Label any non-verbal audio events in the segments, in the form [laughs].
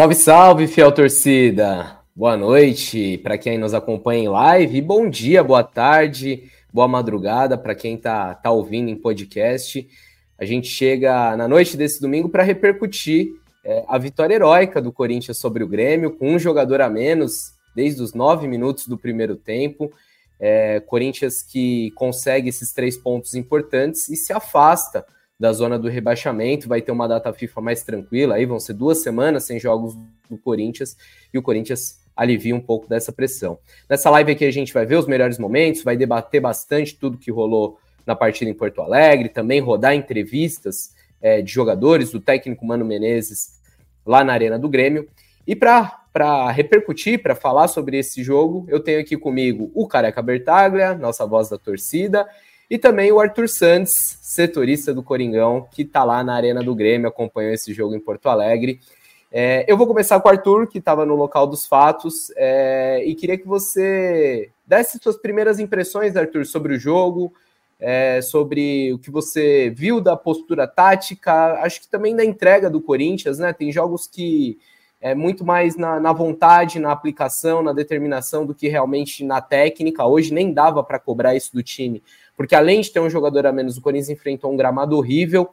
Salve, salve, fiel torcida! Boa noite para quem nos acompanha em live, bom dia, boa tarde, boa madrugada para quem está tá ouvindo em podcast. A gente chega na noite desse domingo para repercutir é, a vitória heróica do Corinthians sobre o Grêmio, com um jogador a menos desde os nove minutos do primeiro tempo. É, Corinthians que consegue esses três pontos importantes e se afasta da zona do rebaixamento, vai ter uma data FIFA mais tranquila, aí vão ser duas semanas sem jogos do Corinthians, e o Corinthians alivia um pouco dessa pressão. Nessa live aqui a gente vai ver os melhores momentos, vai debater bastante tudo que rolou na partida em Porto Alegre, também rodar entrevistas é, de jogadores, do técnico Mano Menezes lá na Arena do Grêmio. E para repercutir, para falar sobre esse jogo, eu tenho aqui comigo o Careca Bertaglia, nossa voz da torcida, e também o Arthur Santos, setorista do Coringão, que está lá na Arena do Grêmio, acompanhou esse jogo em Porto Alegre. É, eu vou começar com o Arthur, que estava no local dos fatos, é, e queria que você desse suas primeiras impressões, Arthur, sobre o jogo, é, sobre o que você viu da postura tática, acho que também da entrega do Corinthians, né? Tem jogos que é muito mais na, na vontade, na aplicação, na determinação do que realmente na técnica. Hoje nem dava para cobrar isso do time, porque além de ter um jogador a menos, o Corinthians enfrentou um gramado horrível.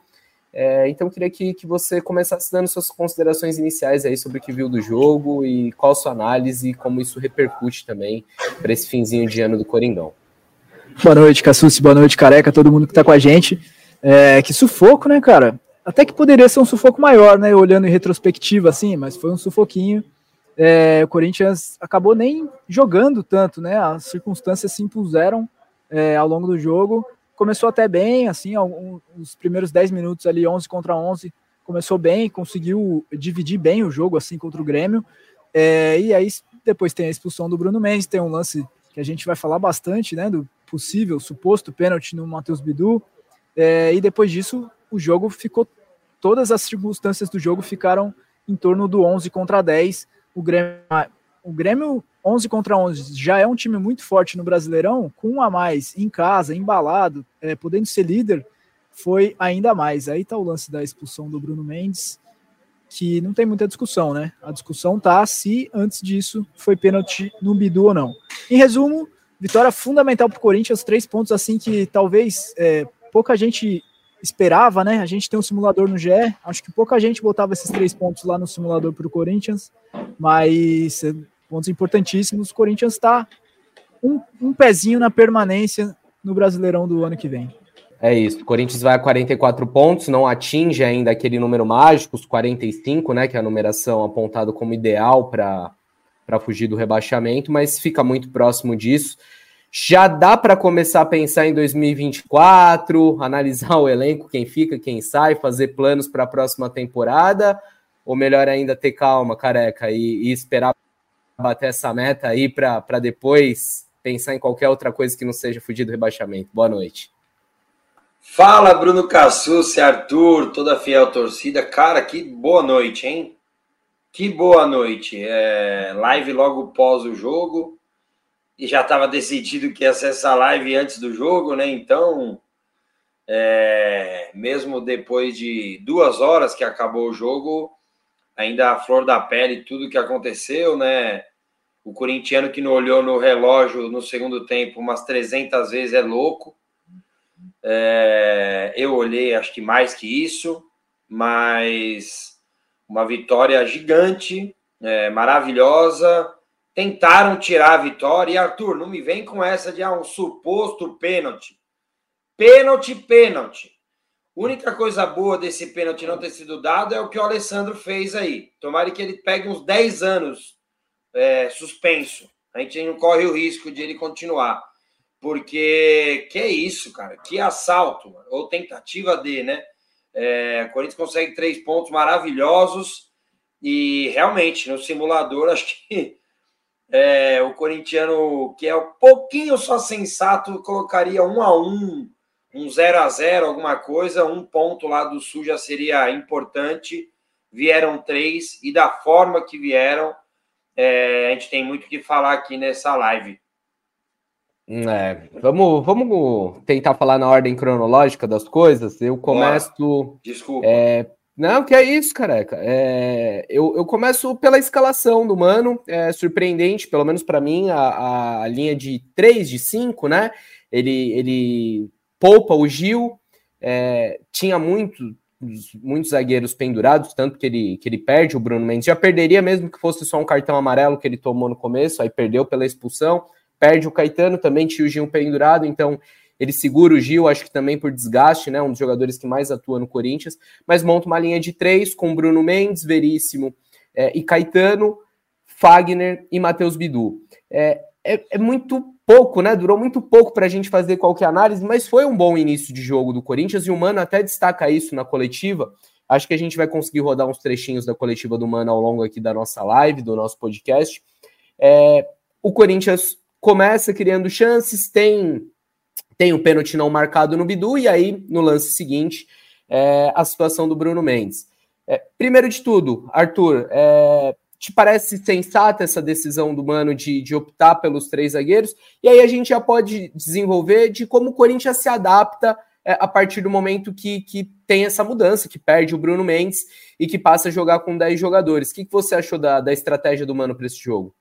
É, então, queria que, que você começasse dando suas considerações iniciais aí sobre o que viu do jogo e qual a sua análise e como isso repercute também para esse finzinho de ano do Coringão. Boa noite, Cassucci, boa noite, Careca, todo mundo que está com a gente. É, que sufoco, né, cara? Até que poderia ser um sufoco maior, né? Olhando em retrospectiva, assim, mas foi um sufoquinho. É, o Corinthians acabou nem jogando tanto, né? As circunstâncias se impuseram é, ao longo do jogo. Começou até bem, assim, os primeiros 10 minutos ali, 11 contra 11, começou bem, conseguiu dividir bem o jogo, assim, contra o Grêmio. É, e aí depois tem a expulsão do Bruno Mendes, tem um lance que a gente vai falar bastante, né, do possível, suposto pênalti no Matheus Bidu. É, e depois disso, o jogo ficou, todas as circunstâncias do jogo ficaram em torno do 11 contra 10. O Grêmio, o Grêmio 11 contra 11 já é um time muito forte no Brasileirão, com um a mais em casa, embalado, é, podendo ser líder, foi ainda mais. Aí tá o lance da expulsão do Bruno Mendes, que não tem muita discussão, né? A discussão tá se antes disso foi pênalti no Bidu ou não. Em resumo, vitória fundamental para o Corinthians, três pontos assim que talvez é, pouca gente esperava, né? A gente tem um simulador no GE, acho que pouca gente botava esses três pontos lá no simulador para o Corinthians, mas pontos importantíssimos. O Corinthians está um, um pezinho na permanência no Brasileirão do ano que vem. É isso. O Corinthians vai a 44 pontos, não atinge ainda aquele número mágico, os 45, né? Que é a numeração apontada como ideal para fugir do rebaixamento, mas fica muito próximo disso. Já dá para começar a pensar em 2024, analisar o elenco, quem fica, quem sai, fazer planos para a próxima temporada, ou melhor ainda ter calma, careca, e, e esperar bater essa meta aí para depois pensar em qualquer outra coisa que não seja fugir do rebaixamento. Boa noite. Fala, Bruno Cassucci, Arthur, toda a fiel torcida. Cara, que boa noite, hein? Que boa noite. É, live logo pós o jogo. E já estava decidido que ia ser essa live antes do jogo, né? Então, é, mesmo depois de duas horas que acabou o jogo, ainda a flor da pele, tudo que aconteceu, né? O corintiano que não olhou no relógio no segundo tempo umas 300 vezes é louco. É, eu olhei, acho que mais que isso, mas uma vitória gigante, é, maravilhosa. Tentaram tirar a vitória. E Arthur, não me vem com essa de ah, um suposto pênalti. Pênalti, pênalti. Única coisa boa desse pênalti não ter sido dado é o que o Alessandro fez aí. Tomara que ele pegue uns 10 anos é, suspenso. A gente não corre o risco de ele continuar. Porque que é isso, cara? Que assalto, ou tentativa de, né? É, o Corinthians consegue três pontos maravilhosos e realmente no simulador [laughs] acho que é, o corintiano que é um pouquinho só sensato colocaria um a um um 0 a 0 alguma coisa, um ponto lá do Sul já seria importante. Vieram três, e da forma que vieram, é, a gente tem muito que falar aqui nessa live. É, vamos, vamos tentar falar na ordem cronológica das coisas. Eu começo Desculpa. É, Não, que é isso, careca. É, eu, eu começo pela escalação do Mano. É surpreendente, pelo menos para mim, a, a linha de 3, de 5, né? Ele, ele poupa o Gil, é, tinha muito, muitos zagueiros pendurados, tanto que ele, que ele perde o Bruno Mendes. Já perderia mesmo que fosse só um cartão amarelo que ele tomou no começo, aí perdeu pela expulsão. Perde o Caetano, também tinha o Gil pendurado, então ele segura o Gil, acho que também por desgaste, né? Um dos jogadores que mais atua no Corinthians, mas monta uma linha de três com Bruno Mendes, Veríssimo é, e Caetano, Fagner e Matheus Bidu. É, é, é, muito pouco, né? Durou muito pouco para a gente fazer qualquer análise, mas foi um bom início de jogo do Corinthians e o Mano até destaca isso na coletiva. Acho que a gente vai conseguir rodar uns trechinhos da coletiva do Mano ao longo aqui da nossa live, do nosso podcast. É, o Corinthians começa criando chances, tem tem o pênalti não marcado no Bidu, e aí, no lance seguinte, é, a situação do Bruno Mendes. É, primeiro de tudo, Arthur, é, te parece sensata essa decisão do Mano de, de optar pelos três zagueiros? E aí a gente já pode desenvolver de como o Corinthians se adapta é, a partir do momento que, que tem essa mudança, que perde o Bruno Mendes e que passa a jogar com 10 jogadores. O que, que você achou da, da estratégia do Mano para esse jogo?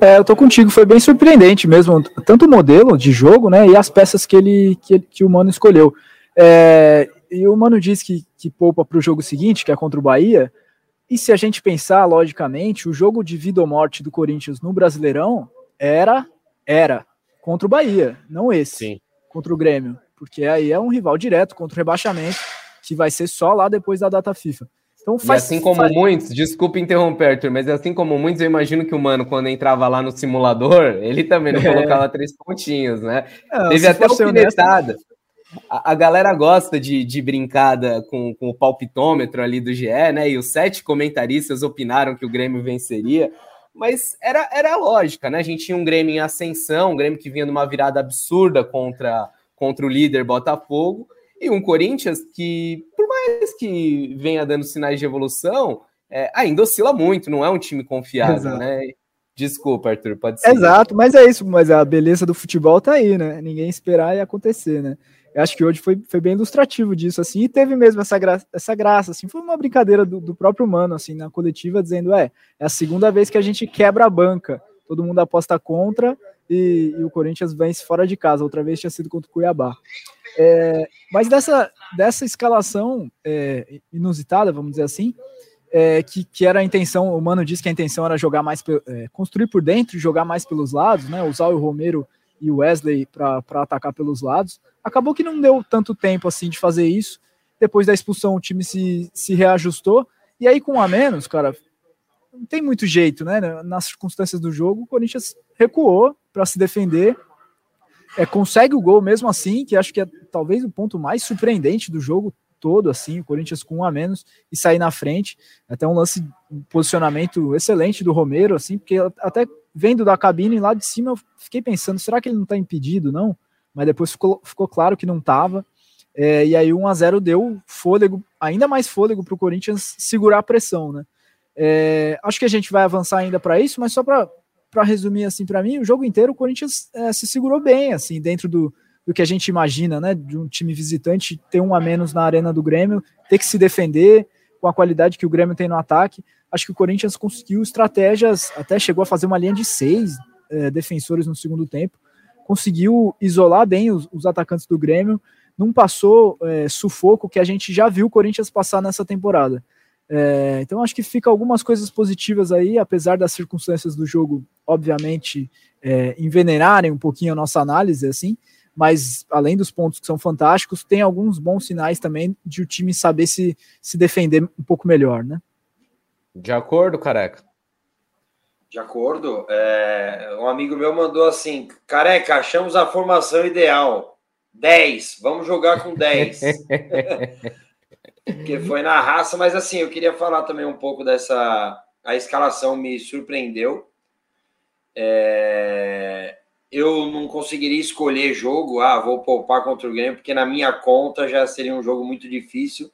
É, eu tô contigo, foi bem surpreendente mesmo, tanto o modelo de jogo, né, e as peças que ele que, que o Mano escolheu. É, e o Mano diz que, que poupa para o jogo seguinte, que é contra o Bahia, e se a gente pensar logicamente, o jogo de vida ou morte do Corinthians no Brasileirão era era contra o Bahia, não esse, Sim. contra o Grêmio, porque aí é um rival direto contra o rebaixamento, que vai ser só lá depois da data FIFA. Então faz, e assim como faz... muitos, desculpe interromper, Arthur, mas assim como muitos, eu imagino que o mano, quando entrava lá no simulador, [laughs] ele também não é. colocava três pontinhos, né? Não, Teve até alfinetada. Honesto... A, a galera gosta de, de brincada com, com o palpitômetro ali do GE, né? E os sete comentaristas opinaram que o Grêmio venceria, mas era, era lógica, né? A gente tinha um Grêmio em ascensão, um Grêmio que vinha numa virada absurda contra, contra o líder Botafogo, e um Corinthians que, por mais que venha dando sinais de evolução, é, ainda oscila muito, não é um time confiável, Exato. né? Desculpa, Arthur, pode ser. Exato, mas é isso, mas a beleza do futebol tá aí, né? Ninguém esperar e acontecer, né? Eu acho que hoje foi, foi bem ilustrativo disso, assim, e teve mesmo essa, essa graça, assim, foi uma brincadeira do, do próprio Mano, assim, na coletiva, dizendo, é, é a segunda vez que a gente quebra a banca, todo mundo aposta contra e, e o Corinthians vence fora de casa, outra vez tinha sido contra o Cuiabá. É, mas dessa, dessa escalação é, inusitada, vamos dizer assim, é, que, que era a intenção, o Mano disse que a intenção era jogar mais, é, construir por dentro, jogar mais pelos lados, né, usar o Romero e o Wesley para atacar pelos lados. Acabou que não deu tanto tempo assim de fazer isso. Depois da expulsão, o time se, se reajustou. E aí, com a menos, cara, não tem muito jeito, né? Nas circunstâncias do jogo, o Corinthians recuou para se defender é, consegue o gol mesmo assim, que acho que é talvez o ponto mais surpreendente do jogo todo, assim, o Corinthians com um a menos e sair na frente. Até um lance, um posicionamento excelente do Romero, assim, porque até vendo da cabine lá de cima, eu fiquei pensando, será que ele não está impedido, não? Mas depois ficou, ficou claro que não estava. É, e aí 1 a 0 deu fôlego, ainda mais fôlego para o Corinthians segurar a pressão, né? É, acho que a gente vai avançar ainda para isso, mas só para resumir assim para mim, o jogo inteiro o Corinthians é, se segurou bem, assim, dentro do, do que a gente imagina, né? De um time visitante ter um a menos na arena do Grêmio, ter que se defender com a qualidade que o Grêmio tem no ataque. Acho que o Corinthians conseguiu estratégias, até chegou a fazer uma linha de seis é, defensores no segundo tempo, conseguiu isolar bem os, os atacantes do Grêmio, não passou é, sufoco que a gente já viu o Corinthians passar nessa temporada. É, então acho que fica algumas coisas positivas aí, apesar das circunstâncias do jogo, obviamente, é, envenenarem um pouquinho a nossa análise, assim, mas além dos pontos que são fantásticos, tem alguns bons sinais também de o time saber se, se defender um pouco melhor, né? De acordo, careca. De acordo. É, um amigo meu mandou assim: careca, achamos a formação ideal. 10, vamos jogar com 10. [laughs] que foi na raça, mas assim, eu queria falar também um pouco dessa. A escalação me surpreendeu. É... Eu não conseguiria escolher jogo, ah, vou poupar contra o Grêmio, porque na minha conta já seria um jogo muito difícil,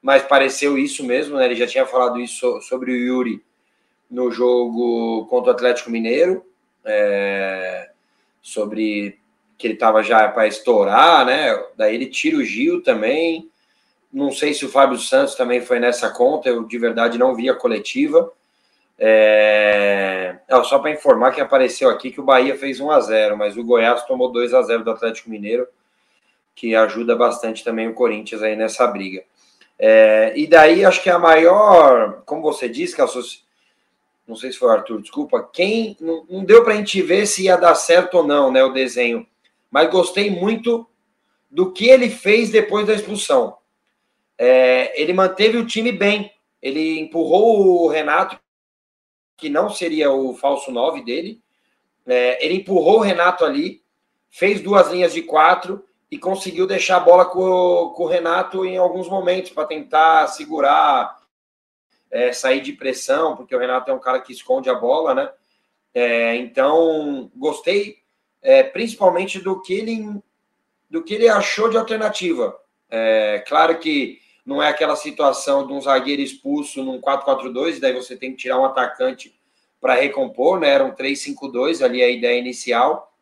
mas pareceu isso mesmo, né? Ele já tinha falado isso sobre o Yuri no jogo contra o Atlético Mineiro, é... sobre que ele estava já para estourar, né? Daí ele tira o Gil também não sei se o Fábio Santos também foi nessa conta, eu de verdade não vi a coletiva. É... só para informar que apareceu aqui que o Bahia fez 1 a 0 mas o Goiás tomou 2 a 0 do Atlético Mineiro, que ajuda bastante também o Corinthians aí nessa briga. É... e daí acho que a maior, como você disse, que a não sei se foi o Arthur, desculpa, quem não, deu para a gente ver se ia dar certo ou não, né, o desenho, mas gostei muito do que ele fez depois da expulsão. É, ele manteve o time bem, ele empurrou o Renato, que não seria o falso 9 dele, é, ele empurrou o Renato ali, fez duas linhas de quatro e conseguiu deixar a bola com, com o Renato em alguns momentos para tentar segurar é, sair de pressão, porque o Renato é um cara que esconde a bola, né? É, então, gostei é, principalmente do que ele do que ele achou de alternativa. É, claro que não é aquela situação de um zagueiro expulso num 4-4-2, daí você tem que tirar um atacante para recompor, né? Era um 3-5-2 ali a ideia inicial.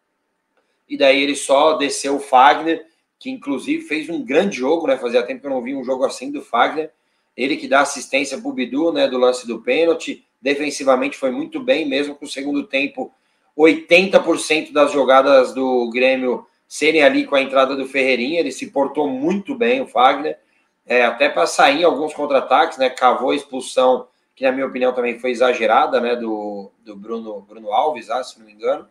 E daí ele só desceu o Fagner, que inclusive fez um grande jogo, né? Fazia tempo que eu não vi um jogo assim do Fagner. Ele que dá assistência para o Bidu, né, do lance do pênalti. Defensivamente foi muito bem, mesmo com o segundo tempo, 80% das jogadas do Grêmio serem ali com a entrada do Ferreirinha. Ele se portou muito bem, o Fagner, é, até para sair alguns contra-ataques, né? Cavou a expulsão, que na minha opinião também foi exagerada, né? Do, do Bruno, Bruno Alves, ah, se não me engano.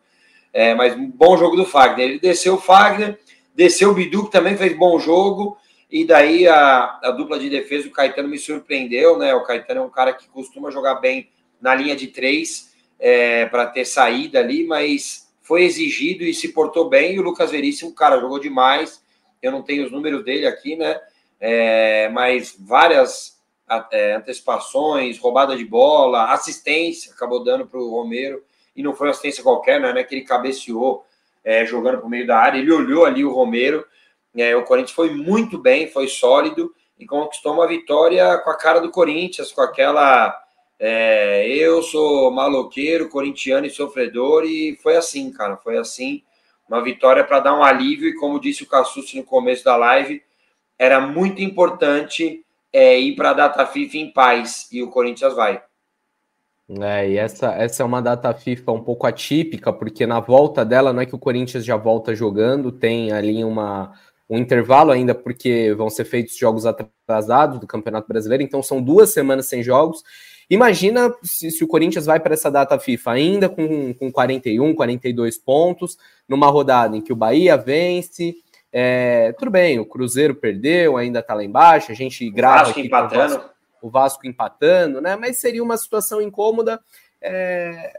É, mas bom jogo do Fagner. Ele desceu o Fagner, desceu o Bidu, que também fez bom jogo. E daí a, a dupla de defesa, o Caetano me surpreendeu, né? O Caetano é um cara que costuma jogar bem na linha de três é, para ter saída ali, mas foi exigido e se portou bem. E o Lucas Veríssimo, cara, jogou demais. Eu não tenho os números dele aqui, né? É, mas várias é, antecipações, roubada de bola, assistência, acabou dando para o Romero. E não foi uma assistência qualquer, né? Que ele cabeceou é, jogando para o meio da área. Ele olhou ali o Romero é, o Corinthians foi muito bem, foi sólido e conquistou uma vitória com a cara do Corinthians, com aquela é, eu sou maloqueiro, corintiano e sofredor, e foi assim, cara, foi assim. Uma vitória para dar um alívio, e como disse o Cassucci no começo da live, era muito importante é, ir para a data FIFA em paz, e o Corinthians vai. É, e essa, essa é uma data FIFA um pouco atípica, porque na volta dela não é que o Corinthians já volta jogando, tem ali uma, um intervalo ainda, porque vão ser feitos jogos atrasados do Campeonato Brasileiro, então são duas semanas sem jogos. Imagina se, se o Corinthians vai para essa data FIFA ainda com, com 41, 42 pontos, numa rodada em que o Bahia vence. É, tudo bem, o Cruzeiro perdeu, ainda está lá embaixo, a gente grava. O Vasco empatando. O Vasco, o Vasco empatando, né? Mas seria uma situação incômoda. É,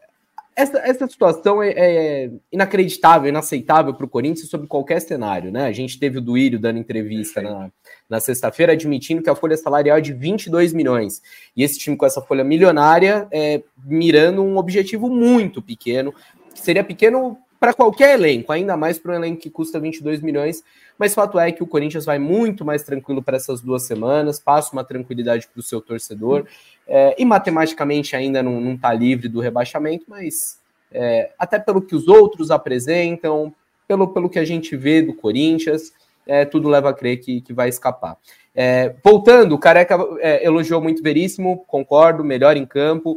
essa, essa situação é, é inacreditável, inaceitável para o Corinthians sob qualquer cenário, né? A gente teve o Duírio dando entrevista na, na sexta-feira admitindo que a folha salarial é de 22 milhões. E esse time com essa folha milionária é mirando um objetivo muito pequeno, que seria pequeno para qualquer elenco, ainda mais para um elenco que custa 22 milhões. Mas fato é que o Corinthians vai muito mais tranquilo para essas duas semanas, passa uma tranquilidade para o seu torcedor. É, e matematicamente ainda não está livre do rebaixamento, mas é, até pelo que os outros apresentam, pelo, pelo que a gente vê do Corinthians, é, tudo leva a crer que, que vai escapar. É, voltando, o Careca é, elogiou muito Veríssimo, concordo, melhor em campo.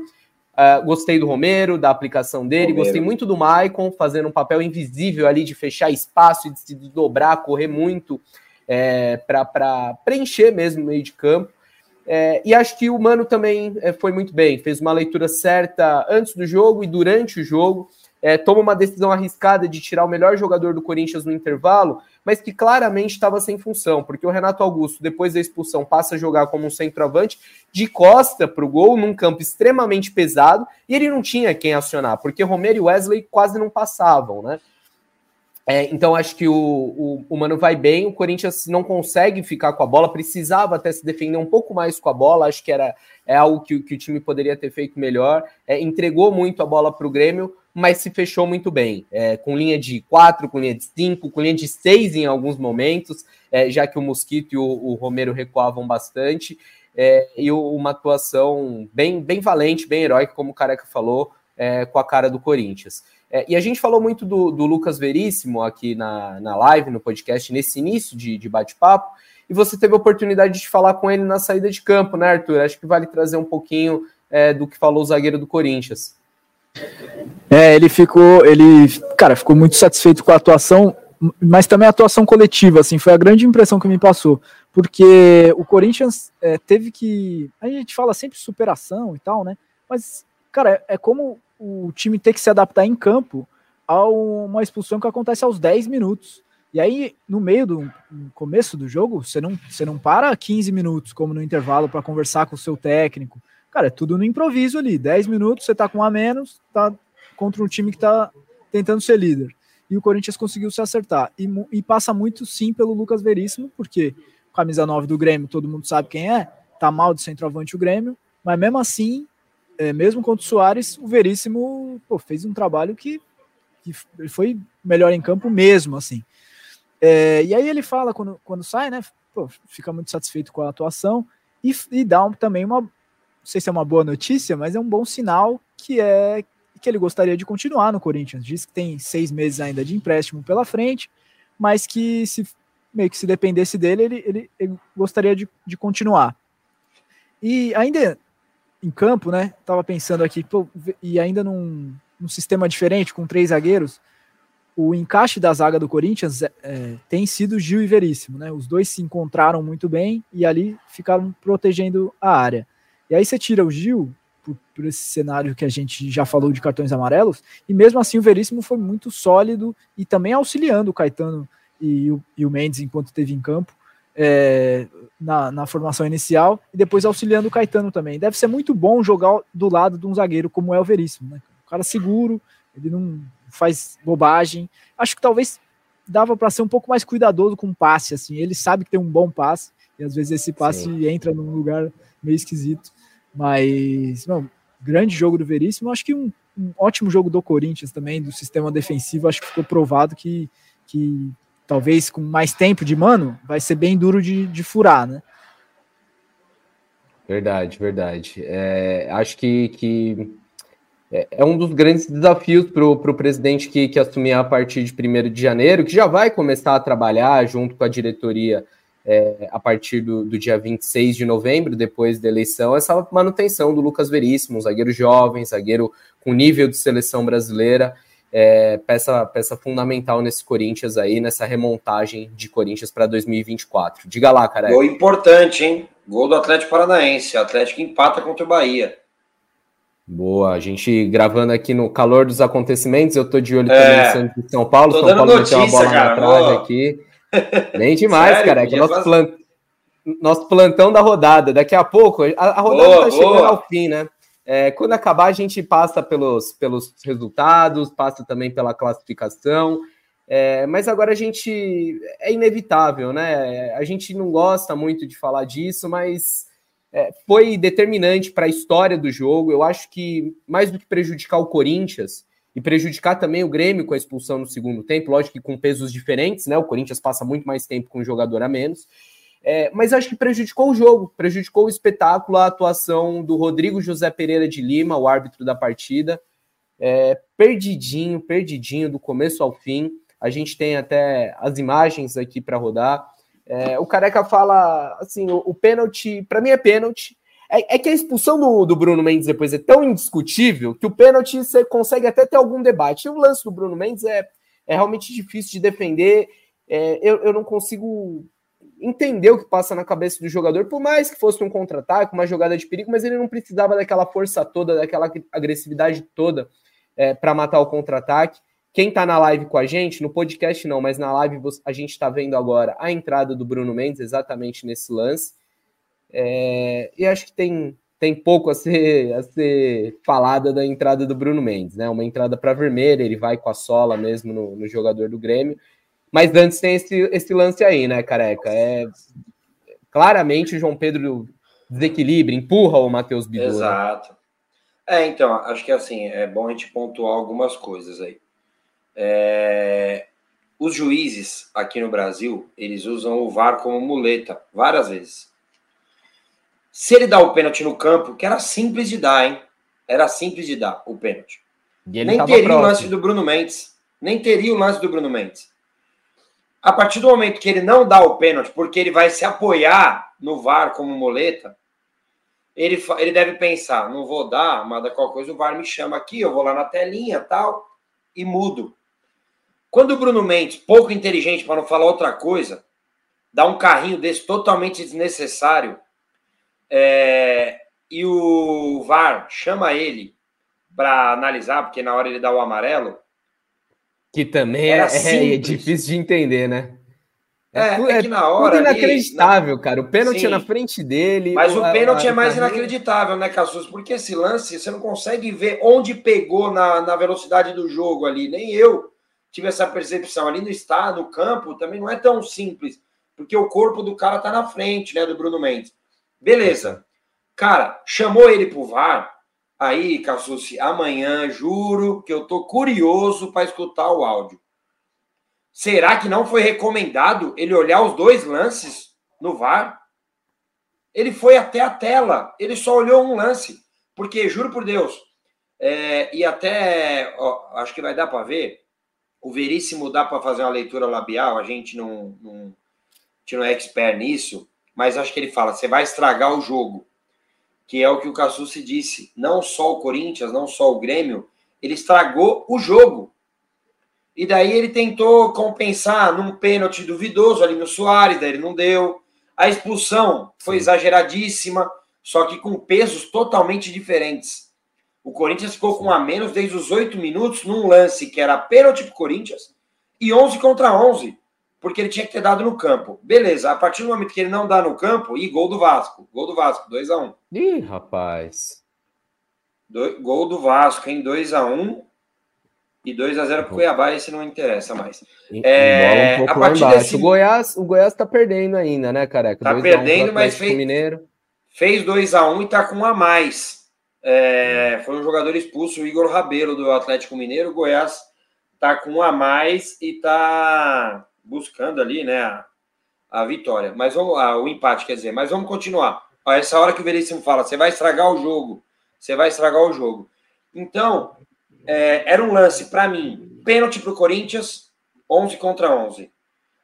Uh, gostei do Romero, da aplicação dele, Romero. gostei muito do Maicon, fazendo um papel invisível ali de fechar espaço e de se dobrar, correr muito é, para preencher mesmo o meio de campo. É, e acho que o Mano também é, foi muito bem, fez uma leitura certa antes do jogo e durante o jogo. É, toma uma decisão arriscada de tirar o melhor jogador do Corinthians no intervalo, mas que claramente estava sem função, porque o Renato Augusto, depois da expulsão, passa a jogar como um centroavante de costa para o gol, num campo extremamente pesado, e ele não tinha quem acionar, porque Romero e Wesley quase não passavam, né? É, então acho que o, o, o, Mano vai bem, o Corinthians não consegue ficar com a bola, precisava até se defender um pouco mais com a bola, acho que era é algo que, que o time poderia ter feito melhor. É, entregou muito a bola para o Grêmio, mas se fechou muito bem, é, com linha de quatro, com linha de cinco, com linha de seis em alguns momentos, é, já que o Mosquito e o, o Romero recuavam bastante, é, e uma atuação bem, bem valente, bem heróica, como o Careca falou, é, com a cara do Corinthians. É, e a gente falou muito do, do, Lucas Veríssimo aqui na, na live, no podcast, nesse início de, de bate-papo, e você teve a oportunidade de falar com ele na saída de campo, né, Arthur? Acho que vale trazer um pouquinho é, do que falou o zagueiro do Corinthians. É, ele ficou, ele, cara, ficou muito satisfeito com a atuação, mas também a atuação coletiva, assim, foi a grande impressão que me passou, porque o Corinthians é, teve que, a gente fala sempre superação e tal, né? Mas, cara, é como o time ter que se adaptar em campo a uma expulsão que acontece aos 10 minutos. E aí, no meio do no começo do jogo, você não, você não para 15 minutos, como no intervalo, para conversar com o seu técnico. Cara, é tudo no improviso ali. 10 minutos, você tá com um a menos, tá contra um time que tá tentando ser líder. E o Corinthians conseguiu se acertar. E, e passa muito sim pelo Lucas Veríssimo, porque camisa 9 do Grêmio, todo mundo sabe quem é, tá mal de centroavante o Grêmio, mas mesmo assim, é, mesmo contra o Soares, o Veríssimo pô, fez um trabalho que, que foi melhor em campo mesmo, assim. É, e aí ele fala quando, quando sai, né? Pô, fica muito satisfeito com a atuação e, e dá um, também uma, não sei se é uma boa notícia, mas é um bom sinal que é que ele gostaria de continuar no Corinthians. Diz que tem seis meses ainda de empréstimo pela frente, mas que se meio que se dependesse dele, ele, ele, ele gostaria de, de continuar. E ainda em campo, né? Tava pensando aqui, pô, e ainda num, num sistema diferente, com três zagueiros, o encaixe da zaga do Corinthians é, é, tem sido Gil e Veríssimo, né? Os dois se encontraram muito bem e ali ficaram protegendo a área. E aí você tira o Gil por, por, esse cenário que a gente já falou de cartões amarelos, e mesmo assim o Veríssimo foi muito sólido e também auxiliando o Caetano e o, e o Mendes enquanto esteve em campo é, na, na, formação inicial e depois auxiliando o Caetano também. Deve ser muito bom jogar do lado de um zagueiro como é o Veríssimo, né? O cara seguro, ele não faz bobagem. Acho que talvez dava para ser um pouco mais cuidadoso com o passe, assim. Ele sabe que tem um bom passe e às vezes esse passe Sim. entra num lugar meio esquisito. Mas, não, grande jogo do Veríssimo. Acho que um, um, ótimo jogo do Corinthians também, do sistema defensivo. Acho que ficou provado que, que talvez com mais tempo de mano vai ser bem duro de, de furar, né? Verdade, verdade. É, acho que, que é, é um dos grandes desafios para o presidente que, que assumir a partir de 1 de janeiro, que já vai começar a trabalhar junto com a diretoria é, a partir do, do, dia 26 de novembro, depois da eleição, essa manutenção do Lucas Veríssimo, um zagueiro jovem, zagueiro com nível de seleção brasileira, é, peça, peça fundamental nesse Corinthians aí, nessa remontagem de Corinthians para 2024. Diga lá, cara. Gol importante, hein? Gol do Atlético Paranaense. O Atlético empata contra o Bahia. Boa, a gente gravando aqui no calor dos acontecimentos, eu tô de olho é, também no São Paulo, São Paulo notícia, uma bola cara, na trave aqui. Nem demais, Sério, cara, é nosso, plant... nosso plantão da rodada, daqui a pouco, a, a rodada boa, tá chegando boa. ao fim, né? É, quando acabar, a gente passa pelos, pelos resultados, passa também pela classificação, é, mas agora a gente é inevitável, né? A gente não gosta muito de falar disso, mas é, foi determinante para a história do jogo. Eu acho que mais do que prejudicar o Corinthians e prejudicar também o Grêmio com a expulsão no segundo tempo, lógico que com pesos diferentes, né? O Corinthians passa muito mais tempo com um jogador a menos. É, mas acho que prejudicou o jogo, prejudicou o espetáculo, a atuação do Rodrigo José Pereira de Lima, o árbitro da partida. É, perdidinho, perdidinho do começo ao fim. A gente tem até as imagens aqui para rodar. É, o Careca fala assim: o, o pênalti, para mim é pênalti. É, é, que a expulsão do, do, Bruno Mendes depois é tão indiscutível que o pênalti você consegue até ter algum debate. E o lance do Bruno Mendes é, é realmente difícil de defender. É, eu, eu não consigo entender o que passa na cabeça do jogador, por mais que fosse um contra-ataque, uma jogada de perigo, mas ele não precisava daquela força toda, daquela agressividade toda é, para matar o contra-ataque. Quem está na live com a gente, no podcast não, mas na live a gente está vendo agora a entrada do Bruno Mendes exatamente nesse lance. É, e acho que tem, tem pouco a ser, a ser falada da entrada do Bruno Mendes, né? Uma entrada para vermelha, ele vai com a sola mesmo no, no, jogador do Grêmio. Mas antes tem esse, esse lance aí, né, careca? É, claramente o João Pedro desequilibra, empurra o Matheus Bidu. Né? Exato. É, então, acho que assim, é bom a gente pontuar algumas coisas aí. É, os juízes aqui no Brasil, eles usam o VAR como muleta, várias vezes. Se ele dá o pênalti no campo, que era simples de dar, hein? Era simples de dar o pênalti. Nem teria próximo. o lance do Bruno Mendes. Nem teria o lance do Bruno Mendes. A partir do momento que ele não dá o pênalti, porque ele vai se apoiar no VAR como moleta, ele, ele deve pensar: não vou dar, mas da qual coisa o VAR me chama aqui, eu vou lá na telinha tal, e mudo. Quando o Bruno Mendes, pouco inteligente para não falar outra coisa, dá um carrinho desse totalmente desnecessário, é, e o VAR chama ele para analisar, porque na hora ele dá o amarelo, que também é, [laughs] é, difícil de entender, né? É, é, é, é que na hora. Tudo inacreditável, ali, cara. O pênalti Sim. é na frente dele. Mas o, o pênalti é mais inacreditável, né, Cassus? Porque esse lance você não consegue ver onde pegou na, na velocidade do jogo ali. Nem eu tive essa percepção. Ali no estado, no campo, também não é tão simples. Porque o corpo do cara tá na frente, né, do Bruno Mendes. Beleza. Cara, chamou ele pro VAR. Aí, Cassucci, amanhã, juro que eu tô curioso para escutar o áudio. Será que não foi recomendado ele olhar os dois lances no VAR? Ele foi até a tela, ele só olhou um lance. Porque, juro por Deus, é, e até, ó, acho que vai dar para ver, o Veríssimo dá para fazer uma leitura labial, a gente não, não, a gente não é expert nisso, mas acho que ele fala: você vai estragar o jogo que é o que o Cassucci disse. Não só o Corinthians, não só o Grêmio, ele estragou o jogo. E daí ele tentou compensar num pênalti duvidoso ali no Soares, daí ele não deu. A expulsão foi exageradíssima, só que com pesos totalmente diferentes. O Corinthians ficou com a menos desde os oito minutos num lance que era pênalti para Corinthians e 11 contra 11 porque ele tinha que ter dado no campo. Beleza, a partir do momento que ele não dá no campo, e gol do Vasco. Gol do Vasco, 2x1. Um. Ih, rapaz. Do, gol do Vasco, em 2x1 e 2x0 pro Cuiabá, esse não interessa mais. É, um a partir desse... o, Goiás, o Goiás tá perdendo ainda, né, careca? Tá perdendo, mas fez, Mineiro. fez 2x1 e tá com um a mais. É, foi um jogador expulso, o Igor Rabelo do Atlético Mineiro. O Goiás tá com um a mais e tá buscando ali, né, a, a vitória. Mas vamos, ah, o empate, quer dizer. Mas vamos continuar. A essa hora que o Veríssimo fala, você vai estragar o jogo, você vai estragar o jogo. Então, é, era um lance para mim, pênalti para o Corinthians, 11 contra 11.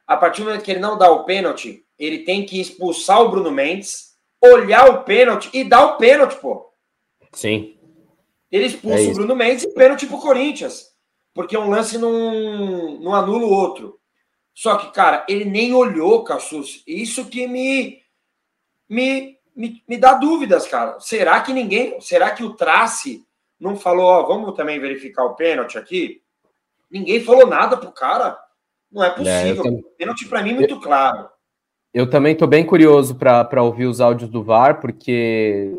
A partir do momento que ele não dá o pênalti, ele tem que expulsar o Bruno Mendes, olhar o pênalti e dar o pênalti, pô. Sim. Ele expulsa é o Bruno Mendes e pênalti para o Corinthians. Porque um lance não, não anula o outro. Só que, cara, ele nem olhou, Cassus. Isso que me, me, me, me dá dúvidas, cara. Será que ninguém. Será que o Trace não falou, ó, vamos também verificar o pênalti aqui? Ninguém falou nada pro cara. Não é, é possível. É, Pênalti para mim muito claro. Eu também estou bem curioso para ouvir os áudios do VAR, porque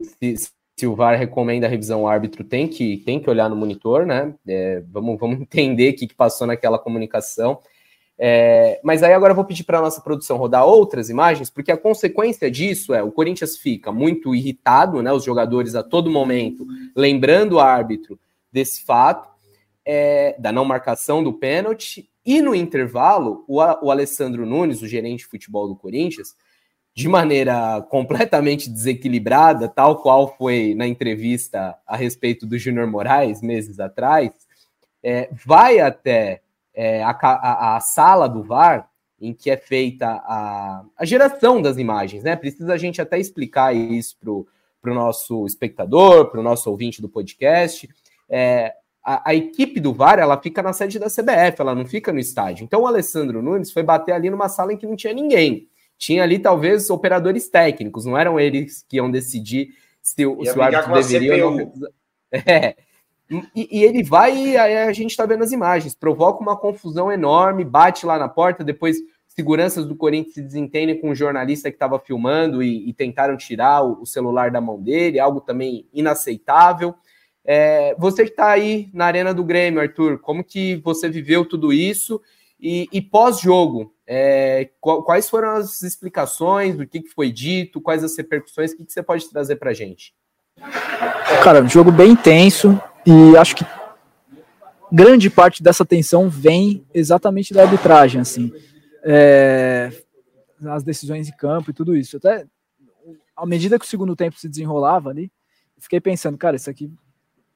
se, se, o VAR recomenda a revisão, o árbitro tem que, tem que olhar no monitor, né? É, vamos, vamos [laughs] entender o que, que passou naquela comunicação. É, mas aí agora eu vou pedir para a nossa produção rodar outras imagens, porque a consequência disso é o Corinthians fica muito irritado, né? Os jogadores a todo momento lembrando o árbitro desse fato, é, da não marcação do pênalti, e no intervalo, o, o Alessandro Nunes, o gerente de futebol do Corinthians, de maneira completamente desequilibrada, tal qual foi na entrevista a respeito do Júnior Moraes meses atrás, é, vai até é, a, a, a, sala do VAR em que é feita a, a geração das imagens, né? Precisa a gente até explicar isso para o nosso espectador, para o nosso ouvinte do podcast. É, a, a, equipe do VAR ela fica na sede da CBF, ela não fica no estádio. Então o Alessandro Nunes foi bater ali numa sala em que não tinha ninguém. Tinha ali talvez operadores técnicos, não eram eles que iam decidir se, se o árbitro deveria ou não. [laughs] É, e, e, ele vai e a gente está vendo as imagens, provoca uma confusão enorme, bate lá na porta, depois seguranças do Corinthians se desentendem com o jornalista que estava filmando e, e, tentaram tirar o, o, celular da mão dele, algo também inaceitável. É, você que está aí na arena do Grêmio, Arthur, como que você viveu tudo isso? E, e pós-jogo, é, quais foram as explicações do que, que foi dito, quais as repercussões, o que, que você pode trazer para gente? Cara, um jogo bem intenso, e acho que grande parte dessa tensão vem exatamente da arbitragem, assim. É, as decisões em campo e tudo isso. Até à medida que o segundo tempo se desenrolava ali, fiquei pensando, cara, isso aqui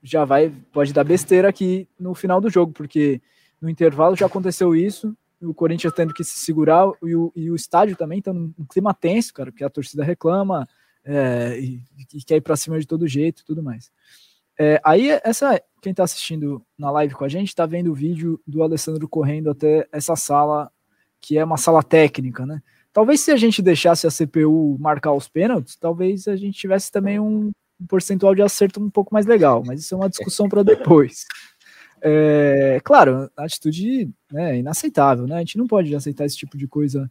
já vai, pode dar besteira aqui no final do jogo, porque no intervalo já aconteceu isso, o Corinthians tendo que se segurar e o, e o estádio também está num clima tenso, cara, porque a torcida reclama é, e, e, quer ir para cima de todo jeito e tudo mais. É, aí, essa, quem está assistindo na live com a gente está vendo o vídeo do Alessandro correndo até essa sala, que é uma sala técnica, né? Talvez se a gente deixasse a CPU marcar os pênaltis, talvez a gente tivesse também um, percentual de acerto um pouco mais legal, mas isso é uma discussão para depois. É, claro, a atitude né, é inaceitável, né? A gente não pode aceitar esse tipo de coisa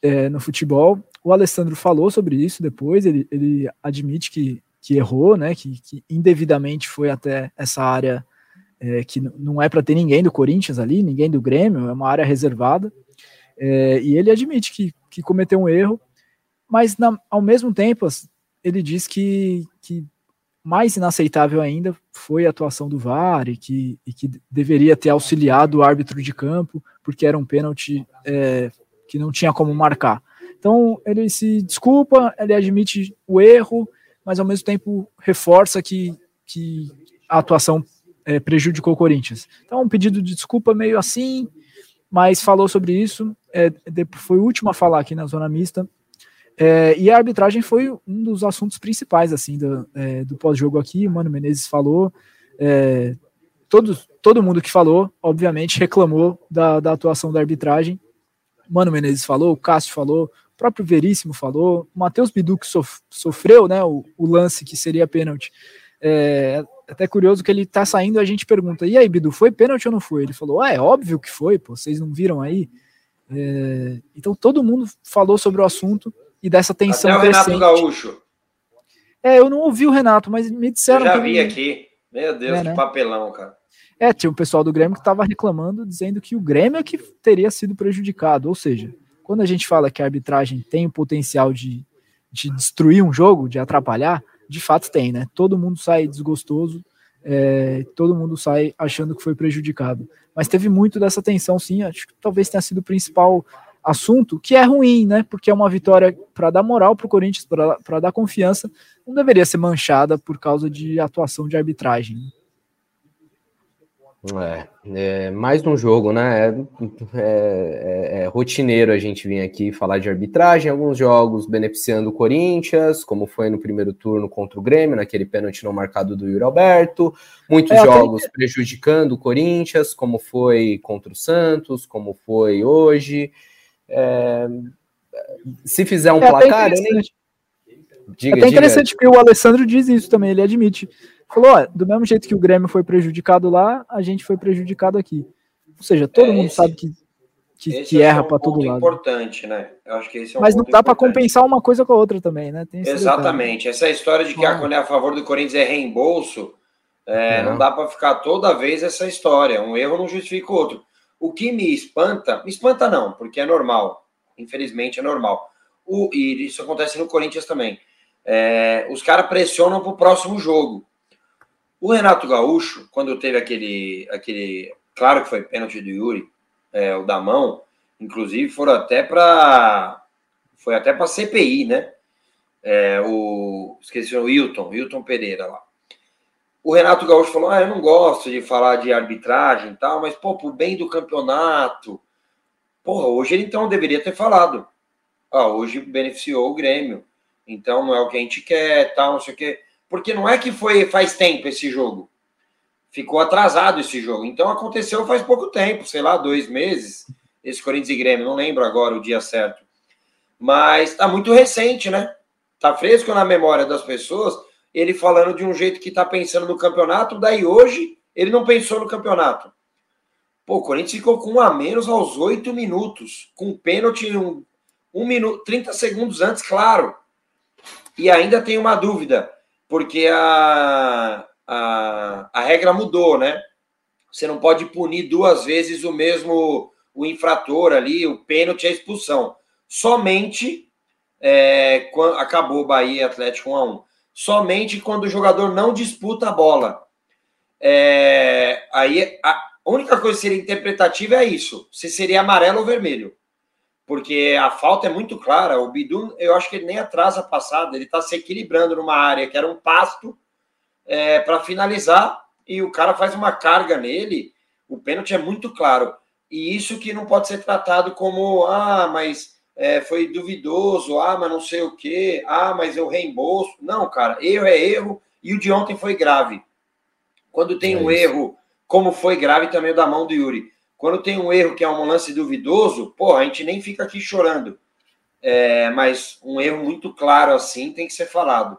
é, no futebol. O Alessandro falou sobre isso depois, ele, ele admite que, que errou, né? Que, que indevidamente foi até essa área é, que não é para ter ninguém do Corinthians ali, ninguém do Grêmio, é uma área reservada. É, e ele admite que, que cometeu um erro, mas na, ao mesmo tempo ele diz que, que mais inaceitável ainda foi a atuação do VAR e que, e que deveria ter auxiliado o árbitro de campo, porque era um pênalti é, que não tinha como marcar. Então ele se desculpa, ele admite o erro, mas ao mesmo tempo reforça que, que a atuação é, prejudicou o Corinthians. Então um pedido de desculpa meio assim, mas falou sobre isso. É, foi o último a falar aqui na zona mista, é, e a arbitragem foi um dos assuntos principais assim do, é, do pós-jogo aqui. O Mano Menezes falou, é, todo, todo mundo que falou, obviamente, [laughs] reclamou da, da atuação da arbitragem. Mano Menezes falou, o Cássio falou, o próprio Veríssimo falou, o Matheus Bidu que sof, sofreu né, o, o, lance que seria pênalti. É até curioso que ele tá saindo a gente pergunta: e aí, Bidu, foi pênalti ou não foi? Ele falou: ah, é óbvio que foi, pô, vocês não viram aí? É, então todo mundo falou sobre o assunto e dessa tensão Até o crescente. Renato Gaúcho. É, eu não ouvi o Renato, mas me disseram. Eu já vi aqui. Meu Deus, é, que né? papelão, cara. É, tinha um pessoal do Grêmio que estava reclamando, dizendo que o Grêmio é que teria sido prejudicado. Ou seja, quando a gente fala que a arbitragem tem o potencial de, de destruir um jogo, de atrapalhar, de fato tem, né? Todo mundo sai desgostoso, é, todo mundo sai achando que foi prejudicado. Mas teve muito dessa tensão, sim. Acho que talvez tenha sido o principal assunto, que é ruim, né? Porque é uma vitória para dar moral para o Corinthians, para dar confiança, não deveria ser manchada por causa de atuação de arbitragem. É, é mais um jogo, né? É, é, é, rotineiro a gente vir aqui falar de arbitragem, alguns jogos beneficiando o Corinthians, como foi no primeiro turno contra o Grêmio, naquele pênalti não marcado do Yuri Alberto, muitos é, jogos até... prejudicando o Corinthians, como foi contra o Santos, como foi hoje. É, se fizer um é placar, eu nem... Diga, é até interessante diga. que o Alessandro diz isso também, ele admite. Falou, ó, do mesmo jeito que o Grêmio foi prejudicado lá, a gente foi prejudicado aqui. Ou seja, todo é, mundo esse, sabe que, que, que erra é um para todo lado. importante, né? Eu acho que esse é um Mas não dá para compensar uma coisa com a outra também, né? Exatamente. Essa história de que ah. quando é a favor do Corinthians é reembolso, é, não. não dá para ficar toda vez essa história. Um erro não justifica o outro. O que me espanta, me espanta não, porque é normal. Infelizmente é normal. O, e isso acontece no Corinthians também. É, os caras pressionam para o próximo jogo. O Renato Gaúcho, quando teve aquele, aquele. Claro que foi pênalti do Yuri, é, o da mão, inclusive foram até para. Foi até para CPI, né? É, o, esqueci o Wilton, Wilton Pereira lá o Renato Gaúcho falou: ah, eu não gosto de falar de arbitragem e tal, mas, pô, pro bem do campeonato. Porra, hoje ele então deveria ter falado. Ah, hoje beneficiou o Grêmio. Então não é o que a gente quer, tal, não sei o quê. Porque não é que foi faz tempo esse jogo. Ficou atrasado esse jogo. Então aconteceu faz pouco tempo, sei lá, dois meses. Esse Corinthians e Grêmio, não lembro agora o dia certo. Mas tá muito recente, né? Tá fresco na memória das pessoas ele falando de um jeito que está pensando no campeonato, daí hoje ele não pensou no campeonato. Pô, o Corinthians ficou com um a menos aos oito minutos, com pênalti um, um minuto, 30 segundos antes, claro. E ainda tem uma dúvida, porque a, a, a regra mudou, né? Você não pode punir duas vezes o mesmo o infrator ali, o pênalti a expulsão. Somente é, quando acabou Bahia Atlético 1 a 1 somente quando o jogador não disputa a bola. É, aí a única coisa que seria interpretativa é isso: se seria amarelo ou vermelho. Porque a falta é muito clara. O Bidu, eu acho que ele nem atrasa a passada, ele está se equilibrando numa área que era um pasto é, para finalizar e o cara faz uma carga nele. O pênalti é muito claro. E isso que não pode ser tratado como, ah, mas é, foi duvidoso, ah, mas não sei o quê, ah, mas eu reembolso. Não, cara, erro é erro e o de ontem foi grave. Quando tem é um erro, como foi grave também o da mão do Yuri. Quando tem um erro que é um lance duvidoso, pô, a gente nem fica aqui chorando. É, mas um erro muito claro assim tem que ser falado.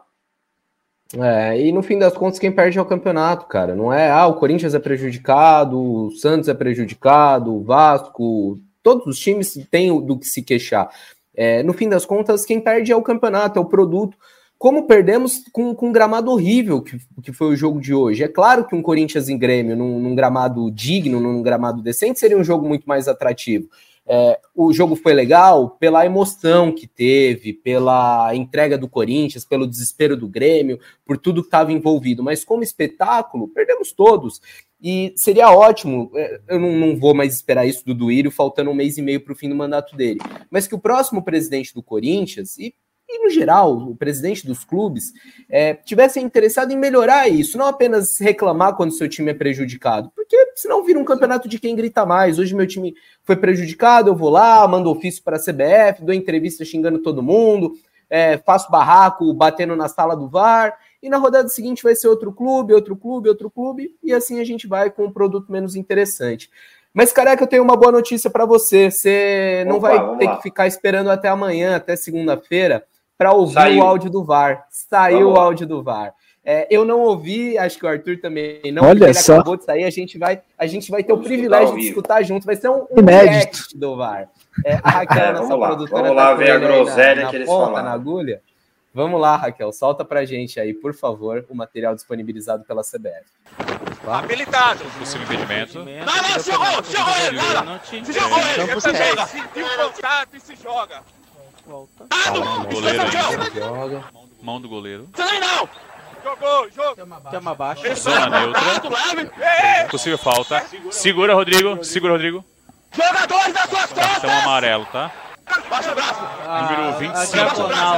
É, e no fim das contas, quem perde é o campeonato, cara. Não é, ah, o Corinthians é prejudicado, o Santos é prejudicado, o Vasco, todos os times têm do que se queixar. É, no fim das contas, quem perde é o campeonato, é o produto. Como perdemos com, com um gramado horrível que, que foi o jogo de hoje. É claro que um Corinthians em Grêmio, num, num gramado digno, num gramado decente, seria um jogo muito mais atrativo. É, o jogo foi legal pela emoção que teve, pela entrega do Corinthians, pelo desespero do Grêmio, por tudo que estava envolvido. Mas como espetáculo, perdemos todos. E seria ótimo, é, eu não, não vou mais esperar isso do Duírio, faltando um mês e meio para o fim do mandato dele, mas que o próximo presidente do Corinthians, e e no geral, o presidente dos clubes, é, tivessem interessado em melhorar isso, não apenas reclamar quando seu time é prejudicado, porque senão vira um campeonato de quem grita mais. Hoje meu time foi prejudicado, eu vou lá, mando ofício para a CBF, dou entrevista xingando todo mundo, é, faço barraco batendo na sala do VAR, e na rodada seguinte vai ser outro clube, outro clube, outro clube, e assim a gente vai com um produto menos interessante. Mas, careca, eu tenho uma boa notícia para você. Você não Opa, vai ter lá. que ficar esperando até amanhã, até segunda-feira, para ouvir Saiu. o áudio do VAR. Saiu o áudio do VAR. É, eu não ouvi, acho que o Arthur também não. Olha só. acabou de sair, a gente vai, a gente vai ter Vamos o privilégio de escutar junto. Vai ser um, um inédito do VAR. É, a Raquel, é, nossa Vamos produtora, Vamos lá tá ver a groselha na, que eles ponta, falaram. Na agulha. Vamos lá, Raquel, solta pra gente aí, por favor, o material disponibilizado pela CBF. Claro. Habilitado. Possível impedimento. Não, não, se jogou, se jogou ele, cara. Se jogou ele, você joga. Sentiu o contato e se joga. Volta. Mão do goleiro ainda. Mão do goleiro. Sai não! Jogou, jogou. Chama abaixo. Zona neutra. Possível falta. Segura, Rodrigo. Segura, Rodrigo. Jogadores das suas costas! Cartão amarelo, tá? Baixa o braço. Número 25. diagonal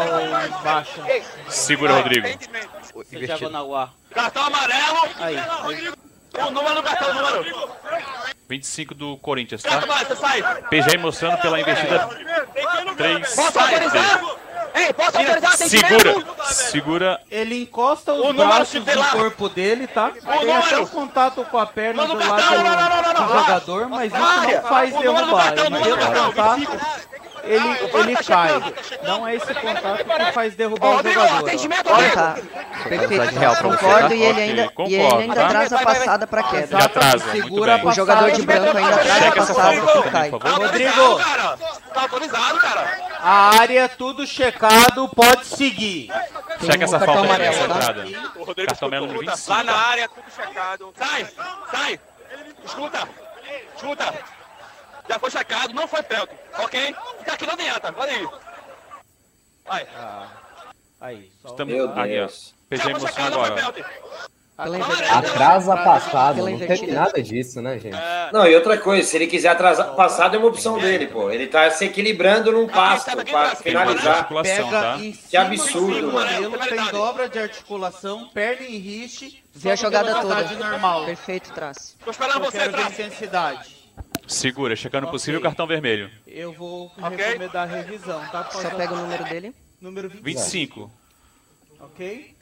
baixa. Segura, Rodrigo. Diagonal A. Cartão amarelo. Aí. O número do cartão, número. 25 do Corinthians, tá? PJ mostrando pela investida 3. Posso autorizar? Ei, posso autorizar? Segura, segura. Ele encosta os braços no corpo dele, tá? Tem até o contato com a perna do lado do jogador, mas isso não faz derrubar. Ele tenta ele, ele cai. Não é esse contato que faz derrubar o jogador. Tá. Perfeito. Real concordo e ele ainda, e ele ainda tá? traz a passada para queda. Já atrasa, Segura o jogador de branco ainda traz a passada que cai. Rodrigo, tá autorizado, cara. A área tudo checado, pode seguir. Checa essa falta aí, essa tá? entrada. Cartão amarelo número 25. Lá na área, tudo checado. Sai, sai. Escuta, escuta. Já foi checado, não foi pênalti. Ok? Fica aqui, não adianta. Olha aí. Vai. Ah, aí. Estamos Meu Deus. PG mostrando agora. Atrasa passado, não tem nada disso, né, gente? É. Não, e outra coisa, se ele quiser atrasar passado é uma opção dele, pô. Ele tá se equilibrando num passo para finalizar. Pega tá? Que absurdo, mano. Tem dobra de articulação, perna em riste. Vê a jogada toda. Normal. Perfeito, traço. Tô esperando você, traço. intensidade. Segura, checando okay. possível cartão vermelho. Eu vou okay. recomendar a revisão, tá? Pode Só pega o número dele. Número 25. Ok?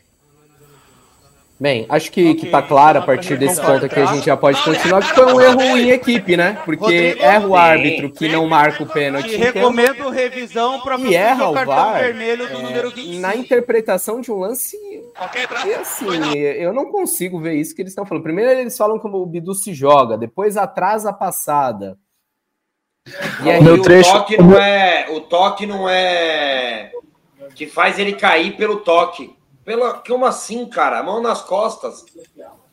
Bem, acho que, okay. que tá claro a partir desse ponto aqui a gente já pode continuar que foi um erro em equipe, né? Porque erra o árbitro que não marca o pênalti. Recomendo revisão para e erra o VAR vermelho do é, número 25. Na interpretação de um lance, e assim, eu não consigo ver isso que eles estão falando. Primeiro eles falam que o Bidu se joga, depois atrasa a passada. E aí, o, trecho... toque não é, o toque não é que faz ele cair pelo toque. Pela, como assim, cara? Mão nas costas.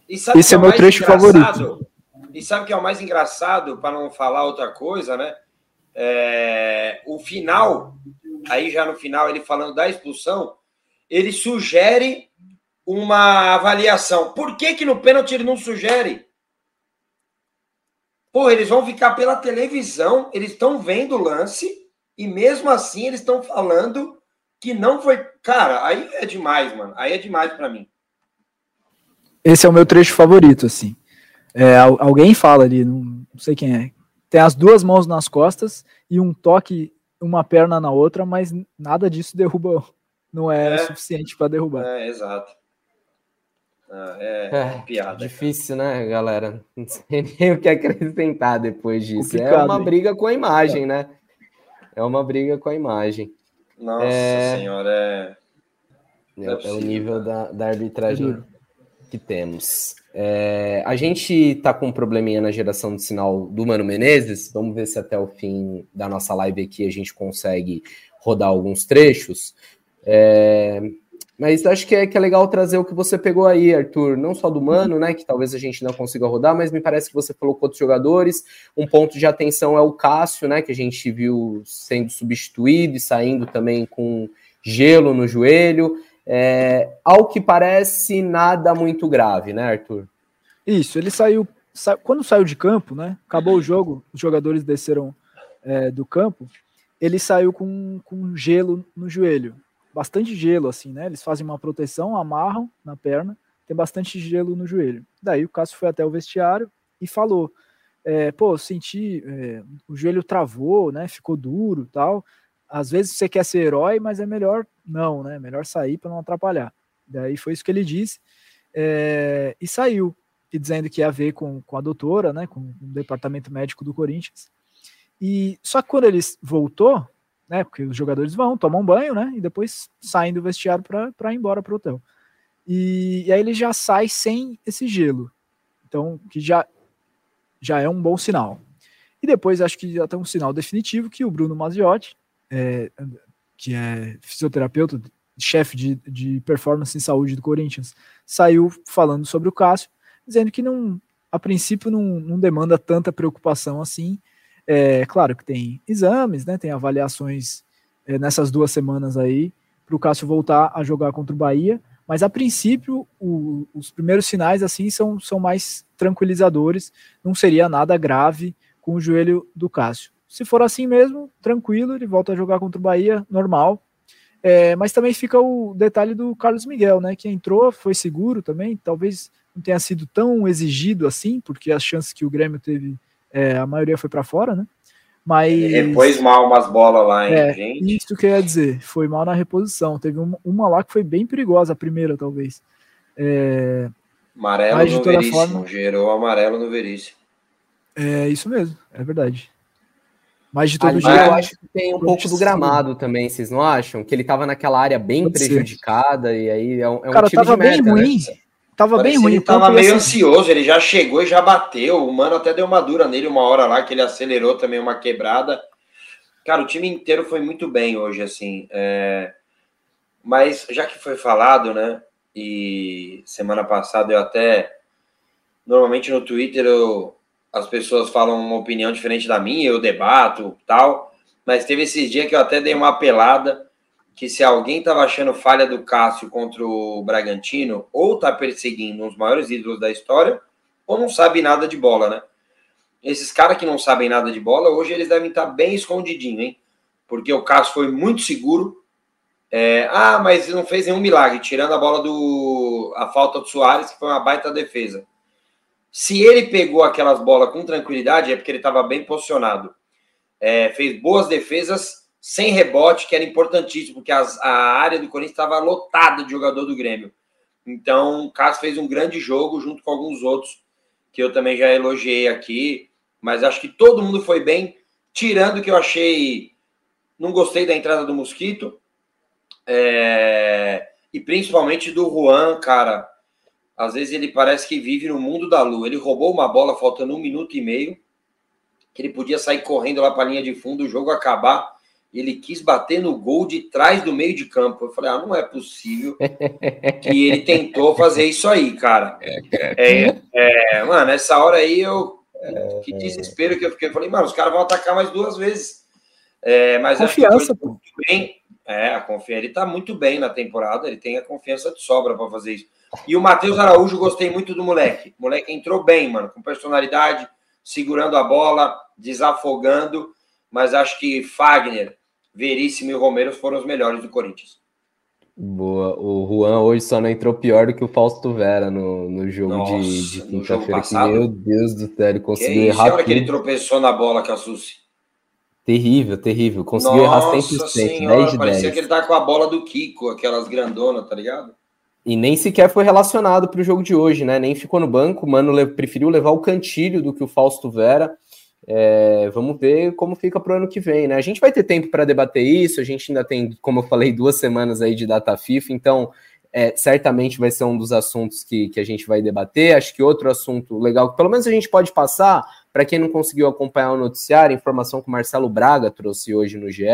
Esse é, é meu trecho favorito. E sabe o que é o mais engraçado, para não falar outra coisa, né? É, o final, aí já no final, ele falando da expulsão, ele sugere uma avaliação. Por que, que no pênalti ele não sugere? Pô, eles vão ficar pela televisão, eles estão vendo o lance, e mesmo assim eles estão falando que não foi. Cara, aí é demais, mano. Aí é demais para mim. Esse é o meu trecho favorito, assim. É, alguém fala ali, não, sei quem é. tem as duas mãos nas costas e um toque, uma perna na outra, mas nada disso derruba, não é, é. suficiente para derrubar. É, exato. Ah, é, é, piada. Difícil, cara. né, galera? Não sei [laughs] nem o que acrescentar depois disso. É Complicado, é uma hein? briga com a imagem, né? É uma briga com a imagem. Nossa é... senhora, é. É, é, o nível da, da arbitragem que temos. É, a gente tá com um probleminha na geração de sinal do Mano Menezes. Vamos ver se até o fim da nossa live aqui a gente consegue rodar alguns trechos. É, mas acho que é, que é legal trazer o que você pegou aí, Arthur, não só do Mano, né, que talvez a gente não consiga rodar, mas me parece que você falou com outros jogadores. Um ponto de atenção é o Cássio, né, que a gente viu sendo substituído e saindo também com gelo no joelho. É, ao que parece, nada muito grave, né, Arthur? Isso, ele saiu. Sa... Quando saiu de campo, né? Acabou o jogo, os jogadores desceram é, do campo. Ele saiu com, com gelo no joelho bastante gelo, assim, né? Eles fazem uma proteção, amarram na perna, tem bastante gelo no joelho. Daí o Cássio foi até o vestiário e falou: é, pô, senti, é, o joelho travou, né? Ficou duro tal. Às vezes você quer ser herói, mas é melhor não, né? Melhor sair para não atrapalhar. Daí foi isso que ele disse é, e saiu, e dizendo que ia ver com, com a doutora, né? Com o departamento médico do Corinthians. E só que quando ele voltou, né? Porque os jogadores vão, tomam banho, né? E depois saem do vestiário para ir embora para o hotel. E, e, aí ele já sai sem esse gelo. Então, que já, já é um bom sinal. E depois acho que já tem um sinal definitivo que o Bruno Maziotti, é, que é fisioterapeuta, chefe de, de performance em saúde do Corinthians, saiu falando sobre o Cássio, dizendo que não, a princípio não, não demanda tanta preocupação assim, é claro que tem exames, né? Tem avaliações é, nessas duas semanas aí para o Cássio voltar a jogar contra o Bahia. Mas a princípio, o, os primeiros sinais assim são, são mais tranquilizadores. Não seria nada grave com o joelho do Cássio. Se for assim mesmo, tranquilo, ele volta a jogar contra o Bahia, normal. É, mas também fica o detalhe do Carlos Miguel, né? Que entrou, foi seguro também. Talvez não tenha sido tão exigido assim, porque as chances que o Grêmio teve é, a maioria foi para fora, né? Mas. Ele repôs mal umas bolas lá, hein, é, gente? Isso que eu ia dizer, foi mal na reposição. Teve uma, uma lá que foi bem perigosa, a primeira, talvez. É, amarelo no Veríssimo, forma, gerou amarelo no Veríssimo. É isso mesmo, é verdade. Mas de todo Ali, jeito. Eu acho que tem um pouco do gramado também, vocês não acham? Que ele tava naquela área bem Pode prejudicada ser. e aí é um, é um Cara, tava bem meta, ruim. Né? Tava bem ruim. Ele tava meio assim. ansioso, ele já chegou e já bateu. O mano até deu uma dura nele uma hora lá, que ele acelerou também uma quebrada. Cara, o time inteiro foi muito bem hoje, assim. É... Mas já que foi falado, né? E semana passada eu até. Normalmente no Twitter eu... as pessoas falam uma opinião diferente da minha, eu debato tal. Mas teve esses dias que eu até dei uma apelada que se alguém estava achando falha do Cássio contra o Bragantino, ou está perseguindo os maiores ídolos da história, ou não sabe nada de bola, né? Esses caras que não sabem nada de bola, hoje eles devem estar tá bem escondidinhos, hein? Porque o Cássio foi muito seguro. É, ah, mas não fez nenhum milagre, tirando a bola do. a falta do Soares, que foi uma baita defesa. Se ele pegou aquelas bolas com tranquilidade, é porque ele estava bem posicionado. É, fez boas defesas sem rebote, que era importantíssimo, porque as, a área do Corinthians estava lotada de jogador do Grêmio. Então, o Cássio fez um grande jogo junto com alguns outros que eu também já elogiei aqui, mas acho que todo mundo foi bem, tirando que eu achei. Não gostei da entrada do Mosquito, é, e principalmente do Juan, cara. Às vezes ele parece que vive no mundo da lua. Ele roubou uma bola faltando um minuto e meio, que ele podia sair correndo lá para a linha de fundo, o jogo acabar ele quis bater no gol de trás do meio de campo. Eu falei, ah, não é possível que ele tentou fazer isso aí, cara. É, é, é mano, essa hora aí eu. Que desespero que eu fiquei. Eu falei, mano, os caras vão atacar mais duas vezes. É, mas confiança, pô. Bem. É, a confiança. Ele tá muito bem na temporada, ele tem a confiança de sobra para fazer isso. E o Matheus Araújo, gostei muito do moleque. O moleque entrou bem, mano, com personalidade, segurando a bola, desafogando. Mas acho que Fagner, Veríssimo e Romero foram os melhores do Corinthians. Boa. O Juan hoje só não entrou pior do que o Fausto Vera no, no jogo Nossa, de, de quinta-feira. Meu Deus do céu, ele conseguiu que errar. Olha que ele tropeçou na bola com a Susi. Terrível, terrível. Conseguiu Nossa errar 100%. Senhora, 10 de parecia 10. que ele tá com a bola do Kiko, aquelas grandonas, tá ligado? E nem sequer foi relacionado para o jogo de hoje, né? Nem ficou no banco. O Mano preferiu levar o cantilho do que o Fausto Vera. É, vamos ver como fica para o ano que vem, né? A gente vai ter tempo para debater isso. A gente ainda tem, como eu falei, duas semanas aí de data FIFA, então é, certamente vai ser um dos assuntos que, que a gente vai debater. Acho que outro assunto legal que pelo menos a gente pode passar para quem não conseguiu acompanhar o noticiário, informação que o Marcelo Braga trouxe hoje no GE.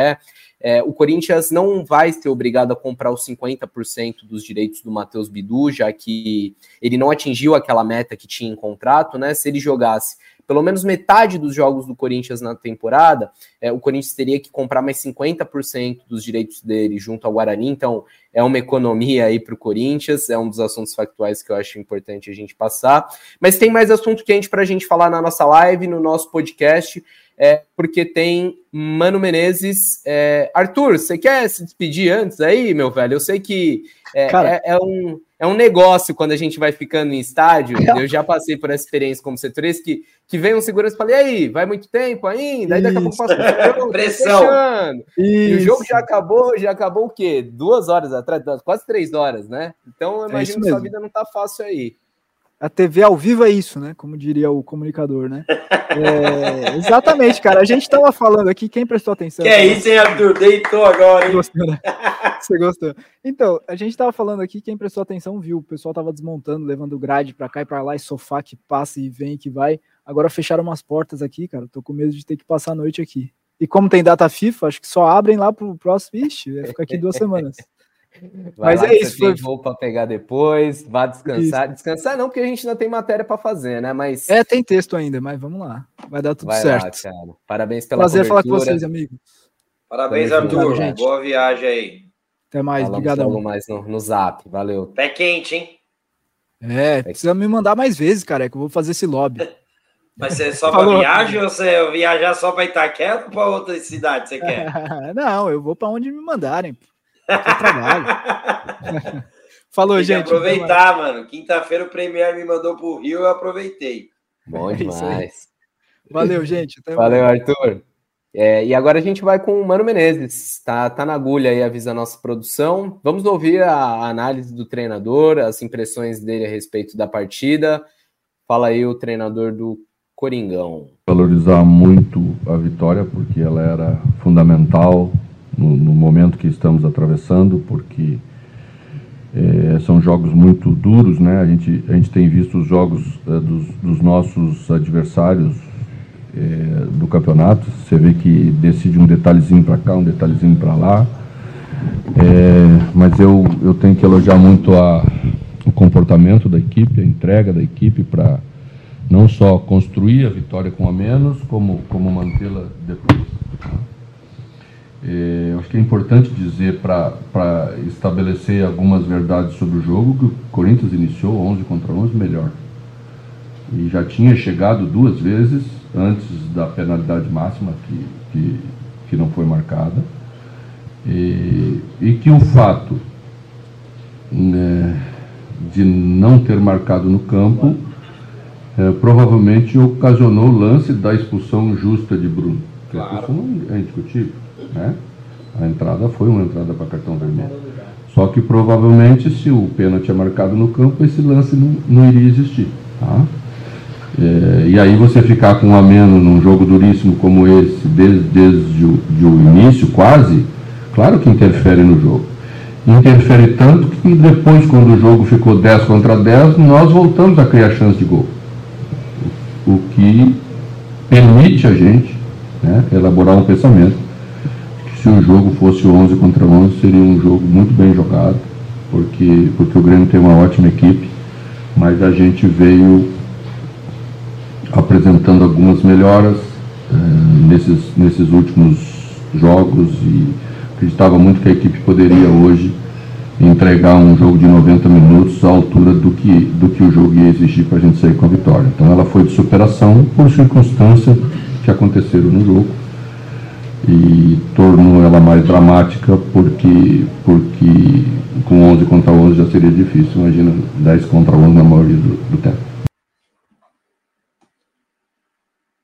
É, o Corinthians não vai ser obrigado a comprar os 50% dos direitos do Matheus Bidu, já que ele não atingiu aquela meta que tinha em contrato, né? Se ele jogasse pelo menos metade dos jogos do Corinthians na temporada, é, o Corinthians teria que comprar mais 50% dos direitos dele junto ao Guarani, então é uma economia aí para o Corinthians, é um dos assuntos factuais que eu acho importante a gente passar. Mas tem mais assunto quente para a gente falar na nossa live, no nosso podcast, é, porque tem Mano Menezes. É, Arthur, você quer se despedir antes aí, meu velho? Eu sei que é, é, é um é um negócio quando a gente vai ficando em estádio. [laughs] Eu já passei por essa experiência como setorista que, que vem um segurança e fala: e aí, vai muito tempo ainda? Aí daqui a pouco passa o [laughs] Pressão. Tá e o jogo já acabou, já acabou o quê? Duas horas atrás, quase três horas, né? Então eu é imagino é que sua vida não tá fácil aí. A TV ao vivo é isso, né? Como diria o comunicador, né? É, exatamente, cara. A gente estava falando aqui, quem prestou atenção? Que é isso, hein, Arthur? Deitou agora, hein? Gostou, né? [laughs] Você gostou? Então, a gente estava falando aqui, quem prestou atenção viu. O pessoal estava desmontando, levando grade para cá e para lá, e sofá que passa e vem que vai. Agora fecharam umas portas aqui, cara. Tô com medo de ter que passar a noite aqui. E como tem data FIFA, acho que só abrem lá pro próximo. Vixe, vai ficar aqui duas semanas. Vai Mas lá, é isso. Foi... Tem voo para pegar depois, vá descansar. Isso. Descansar não, porque a gente ainda tem matéria para fazer, né? Mas é tem texto ainda, mas vamos lá, vai dar tudo vai certo. Lá, Parabéns pela Prazer cobertura. falar com vocês, amigos. Parabéns, Arthur. Gente. Boa viagem aí. Até mais, obrigado. Mais no, no Zap, valeu. Pé quente, hein? É, precisa me mandar mais vezes, cara, que eu vou fazer esse lobby. [laughs] Mas você é só para viagem ou você viajar só para Itaquera ou para outra cidade você quer? [laughs] não, eu vou para onde me mandarem trabalho. [laughs] Falou, Tem gente. aproveitar, mano. Quinta-feira o Premier me mandou pro Rio, eu aproveitei. Bom é demais. Valeu, gente. Até Valeu, mais. Arthur. É, e agora a gente vai com o Mano Menezes. Tá, tá na agulha aí, avisa a nossa produção. Vamos ouvir a análise do treinador, as impressões dele a respeito da partida. Fala aí o treinador do Coringão. Valorizar muito a vitória, porque ela era fundamental no, no momento que estamos atravessando, porque é, são jogos muito duros, né? A gente, a gente tem visto os jogos é, dos, dos, nossos adversários é, do campeonato. Você vê que decide um detalhezinho para cá, um detalhezinho para lá. Mas eu, eu tenho que elogiar muito a, o comportamento da equipe, a entrega da equipe para não só construir a vitória com a menos, como, como mantê-la depois. É, eu acho que é importante dizer para estabelecer algumas verdades sobre o jogo que o Corinthians iniciou 11 contra 11 melhor. E já tinha chegado duas vezes antes da penalidade máxima que, que, que não foi marcada. E, e que o fato né, de não ter marcado no campo é, provavelmente ocasionou o lance da expulsão justa de Bruno. Claro. Expulsão não é indiscutível. Né? A entrada foi uma entrada para cartão vermelho. Só que provavelmente, se o pênalti é marcado no campo, esse lance não, não iria existir. Tá? É, e aí você ficar com um ameno num jogo duríssimo como esse, desde, desde o, de o início, quase, claro que interfere no jogo. Interfere tanto que depois, quando o jogo ficou 10 contra 10, nós voltamos a criar chance de gol. O que permite a gente né, elaborar um pensamento se o jogo fosse 11 contra 11, seria um jogo muito bem jogado, porque, porque o Grêmio tem uma ótima equipe, mas a gente veio apresentando algumas melhoras eh, nesses, nesses últimos jogos e acreditava muito que a equipe poderia hoje entregar um jogo de 90 minutos à altura do que, do que o jogo ia exigir para a gente sair com a vitória. Então ela foi de superação por circunstâncias que aconteceram no jogo e tornou ela mais dramática porque, porque com 11 contra 11 já seria difícil, imagina 10 contra 11 na maioria do, do tempo.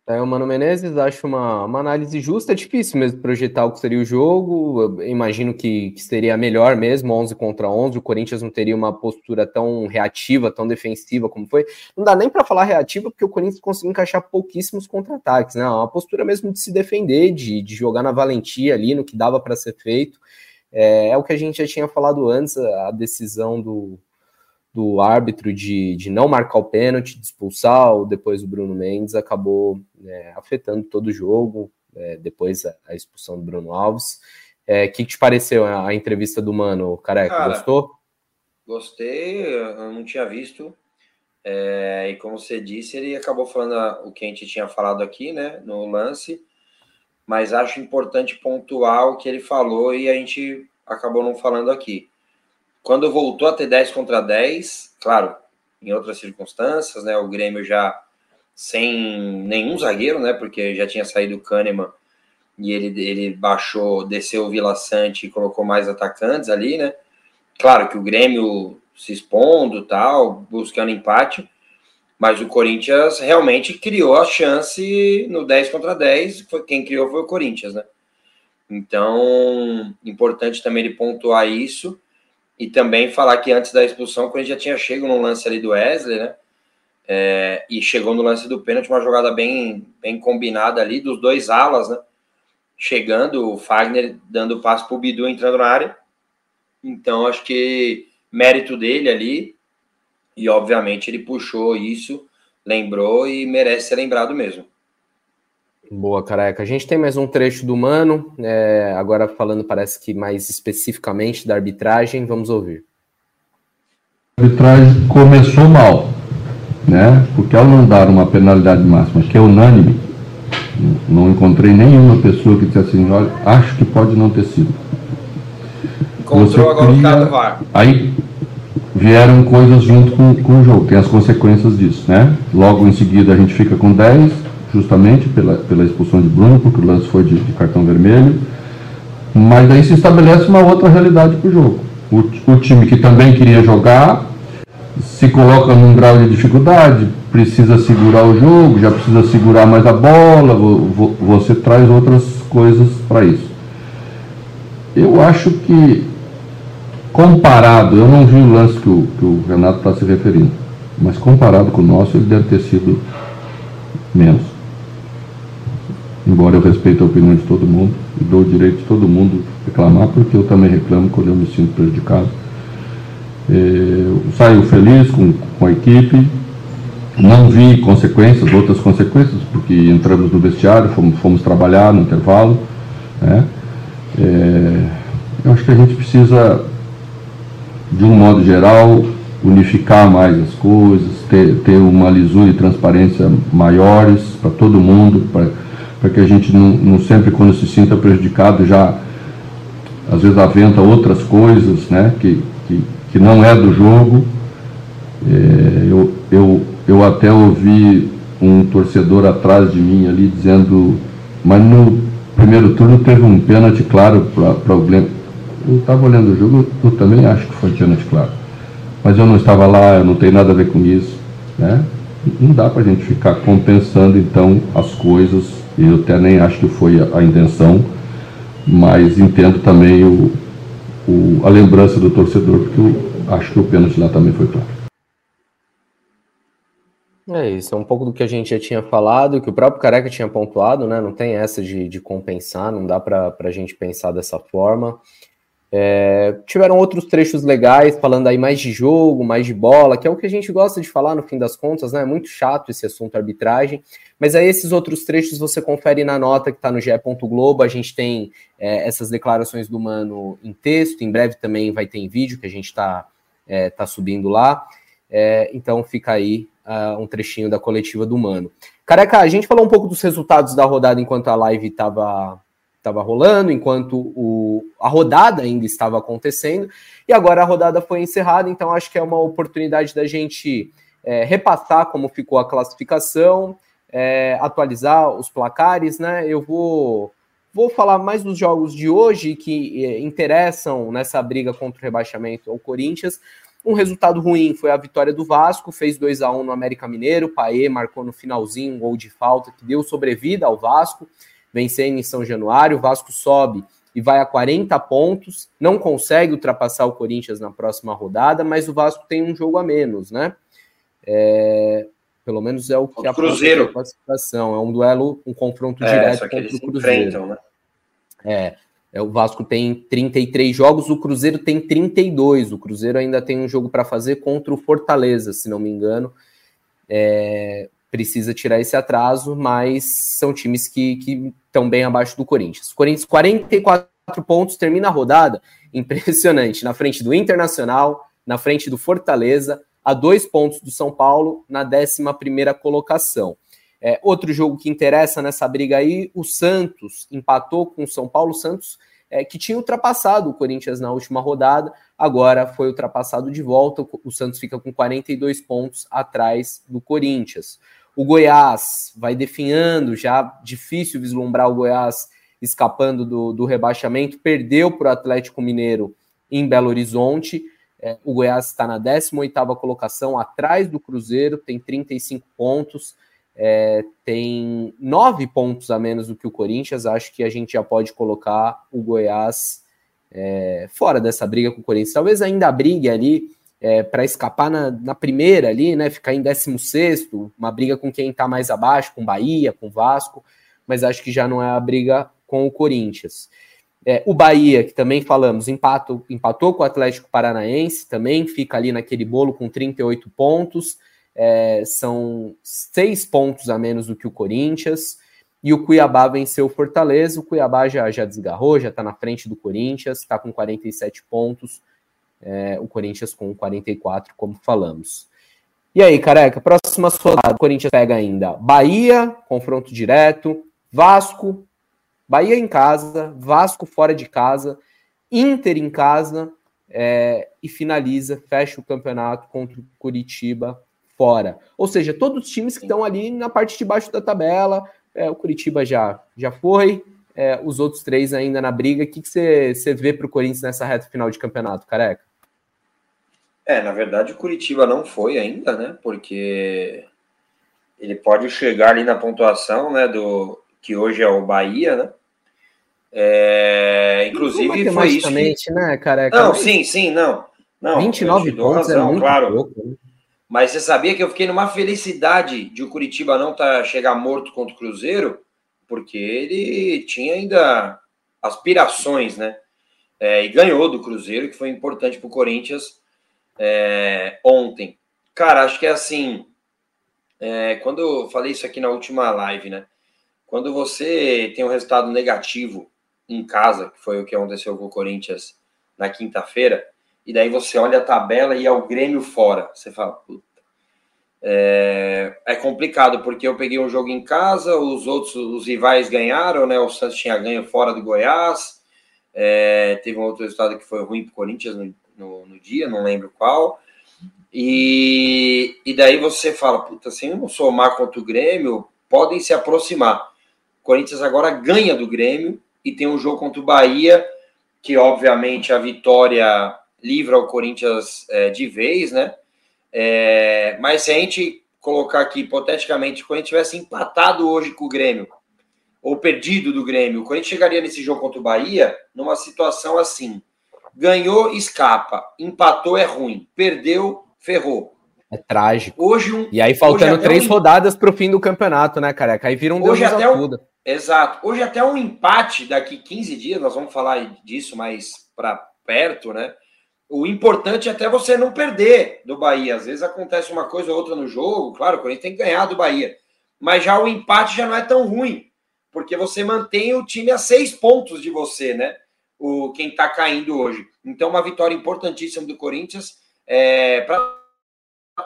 É, o Mano Menezes acho uma, uma análise justa, é difícil mesmo projetar o que seria o jogo, eu imagino que, que seria melhor mesmo, 11 contra 11, o Corinthians não teria uma postura tão reativa, tão defensiva como foi, não dá nem para falar reativa, porque o Corinthians conseguiu encaixar pouquíssimos contra-ataques, né, é uma postura mesmo de se defender, de, de jogar na valentia ali, no que dava para ser feito, é, é o que a gente já tinha falado antes, a decisão do, do árbitro de, de não marcar o pênalti, de expulsar o, depois o Bruno Mendes, acabou é, afetando todo o jogo, é, depois a, a, expulsão do Bruno Alves. O é, que, que te pareceu a, a, entrevista do Mano, Careca? Cara, gostou? Gostei, eu não tinha visto. É, e como você disse, ele acabou falando o que a gente tinha falado aqui, né, no lance, mas acho importante pontuar o que ele falou e a gente acabou não falando aqui quando voltou a ter 10 contra 10, claro, em outras circunstâncias, né? O Grêmio já sem nenhum zagueiro, né? Porque já tinha saído o Kahneman e ele, ele baixou, desceu o Vila Sante e colocou mais atacantes ali, né? Claro que o Grêmio se expondo tal, buscando empate, mas o Corinthians realmente criou a chance no 10 contra 10, foi quem criou foi o Corinthians, né? Então, importante também ele pontuar isso e também falar que antes da expulsão, quando ele já tinha chego no lance ali do Wesley, né? É, e chegou no lance do pênalti, uma jogada bem, bem combinada ali, dos dois alas, né? Chegando, o Fagner dando passo para o Bidu entrando na área. Então, acho que mérito dele ali, e obviamente ele puxou isso, lembrou e merece ser lembrado mesmo. Boa, careca. A gente tem mais um trecho do Mano, é, agora falando, parece que mais especificamente da arbitragem, vamos ouvir. A arbitragem começou mal, né? Porque ao não dar uma penalidade máxima que é unânime, não encontrei nenhuma pessoa que dissesse assim, olha, acho que pode não ter sido. Encontrou agora cria... o cara do VAR. Aí vieram coisas junto com, com o jogo, tem as consequências disso, né? Logo em seguida a gente fica com 10, justamente pela, pela expulsão de Bruno, porque o lance foi de, de cartão vermelho. Mas aí se estabelece uma outra realidade para o jogo. O time que também queria jogar se coloca num grau de dificuldade, precisa segurar o jogo, já precisa segurar mais a bola, você traz outras coisas para isso. Eu acho que, comparado, eu não vi o lance que o, que o Renato está se referindo, mas comparado com o nosso, ele deve ter sido menos embora eu respeite a opinião de todo mundo e dou o direito de todo mundo reclamar, porque eu também reclamo quando eu me sinto prejudicado. É, saio feliz com, com a equipe, não vi consequências, outras consequências, porque entramos no vestiário, fomos, fomos trabalhar no intervalo. Né? É, eu acho que a gente precisa, de um modo geral, unificar mais as coisas, ter, ter uma lisura e transparência maiores para todo mundo, para que a gente não, não, sempre, quando se sinta prejudicado, já às vezes aventa outras coisas né, que, que, que não é do jogo. É, eu, eu, eu até ouvi um torcedor atrás de mim ali dizendo, mas no primeiro turno teve um pênalti claro para o Grêmio. Eu estava olhando o jogo, eu também acho que foi pênalti claro. Mas eu não estava lá, eu não tenho nada a ver com isso. Né? Não dá para a gente ficar compensando então as coisas eu até nem acho que foi a, intenção, mas entendo também o, o, a lembrança do torcedor, porque eu acho que o pênalti lá também foi claro. É isso, é um pouco do que a gente já tinha falado, que o próprio Careca tinha pontuado, né? Não tem essa de, de compensar, não dá para a gente pensar dessa forma. É, tiveram outros trechos legais, falando aí mais de jogo, mais de bola, que é o que a gente gosta de falar no fim das contas, né? É muito chato esse assunto arbitragem. Mas aí esses outros trechos você confere na nota que está no GE. Globo. A gente tem é, essas declarações do Mano em texto, em breve também vai ter em vídeo que a gente está é, tá subindo lá. É, então fica aí uh, um trechinho da coletiva do Mano. Careca, a gente falou um pouco dos resultados da rodada enquanto a live estava estava rolando, enquanto o, a rodada ainda estava acontecendo, e agora a rodada foi encerrada, então acho que é uma oportunidade da gente é, repassar como ficou a classificação, é, atualizar os placares, né? Eu vou vou falar mais dos jogos de hoje que eh, interessam nessa briga contra o rebaixamento ao Corinthians. Um resultado ruim foi a vitória do Vasco, fez 2 a 1 no América Mineiro. Paê marcou no finalzinho um gol de falta que deu sobrevida ao Vasco, vencendo em São Januário. O Vasco sobe e vai a 40 pontos, não consegue ultrapassar o Corinthians na próxima rodada, mas o Vasco tem um jogo a menos, né? É, pelo menos é o que a Cruzeiro. classificação. É um duelo, um confronto é, direto contra o Cruzeiro. Né? É, é, o Vasco tem 33 jogos, o Cruzeiro tem 32. O Cruzeiro ainda tem um jogo para fazer contra o Fortaleza, se não me engano. É, precisa tirar esse atraso, mas são times que, estão bem abaixo do Corinthians. Corinthians, 44 pontos, termina a rodada. [laughs] Impressionante. Na frente do Internacional, na frente do Fortaleza, a dois pontos do São Paulo, na 11 colocação. É, outro jogo que interessa nessa briga aí, o Santos empatou com o São Paulo. Santos é, que tinha ultrapassado o Corinthians na última rodada, agora foi ultrapassado de volta. O Santos fica com 42 pontos atrás do Corinthians. O Goiás vai definhando, já difícil vislumbrar o Goiás escapando do, do rebaixamento, perdeu para o Atlético Mineiro em Belo Horizonte. É, o Goiás está na 18ª colocação, atrás do Cruzeiro, tem 35 pontos é, tem nove pontos a menos do que o Corinthians. Acho que a gente já pode colocar o Goiás é, fora dessa briga com o Corinthians. Talvez ainda brigue ali é, para escapar na, na, primeira ali, né? Ficar em 16, uma briga com quem está mais abaixo, com Bahia, com Vasco, mas acho que já não é a briga com o Corinthians. É, o Bahia, que também falamos, empatou, empatou com o Atlético Paranaense, também fica ali naquele bolo com 38 pontos é, são seis pontos a menos do que o Corinthians, e o Cuiabá venceu o Fortaleza, o Cuiabá já, já desgarrou, já está na frente do Corinthians, está com 47 pontos, é, o Corinthians com 44, como falamos. E aí, careca, próxima rodada, o Corinthians pega ainda Bahia, confronto direto, Vasco, Bahia em casa, Vasco fora de casa, Inter em casa, é, e finaliza, fecha o campeonato contra o Curitiba fora. Ou seja, todos os times que estão ali na parte de baixo da tabela, é, o Curitiba já, já foi, é, os outros três ainda na briga. O que, você, você vê para o Corinthians nessa reta final de campeonato, careca? É, na verdade o Curitiba não foi ainda, né? Porque ele pode chegar ali na pontuação, né? Do que hoje é o Bahia, né? É, inclusive foi isso. Que... né, careca? Não, sim, sim, não. não 29 pontos razão, é muito claro. pouco. Né? Mas você sabia que eu fiquei numa felicidade de o Curitiba não tá, chegar morto contra o Cruzeiro, porque ele tinha ainda aspirações, né? É, e ganhou do Cruzeiro, que foi importante para o Corinthians é, ontem. Cara, acho que é assim. É, quando eu falei isso aqui na última live, né? Quando você tem um resultado negativo em casa, que foi o que aconteceu com o Corinthians na quinta-feira, e daí você olha a tabela e é o Grêmio fora. Você fala. É, é complicado, porque eu peguei um jogo em casa, os outros, os rivais ganharam, né? O Santos tinha ganho fora do Goiás. É, teve um outro resultado que foi ruim para o Corinthians no, no, no, dia, não lembro qual. E, e daí você fala, puta, se não somar contra o Grêmio, podem se aproximar. O Corinthians agora ganha do Grêmio e tem um jogo contra o Bahia, que obviamente a vitória livra o Corinthians é, de vez, né? É, mas se a gente colocar aqui, hipoteticamente, se o Corinthians tivesse empatado hoje com o Grêmio, ou perdido do Grêmio, o Corinthians chegaria nesse jogo contra o Bahia numa situação assim: ganhou, escapa, empatou, é ruim, perdeu, ferrou. É trágico. Hoje um, e aí faltando três um... rodadas para o fim do campeonato, né, careca? Aí vira um hoje até um... Exato. Hoje até um empate daqui 15 dias, nós vamos falar disso mais para perto, né? O importante é até você não perder do Bahia. Às vezes acontece uma coisa ou outra no jogo, claro, o Corinthians tem que ganhar do Bahia. Mas já o empate já não é tão ruim, porque você mantém o time a seis pontos de você, né? O, quem está caindo hoje. Então, uma vitória importantíssima do Corinthians é, para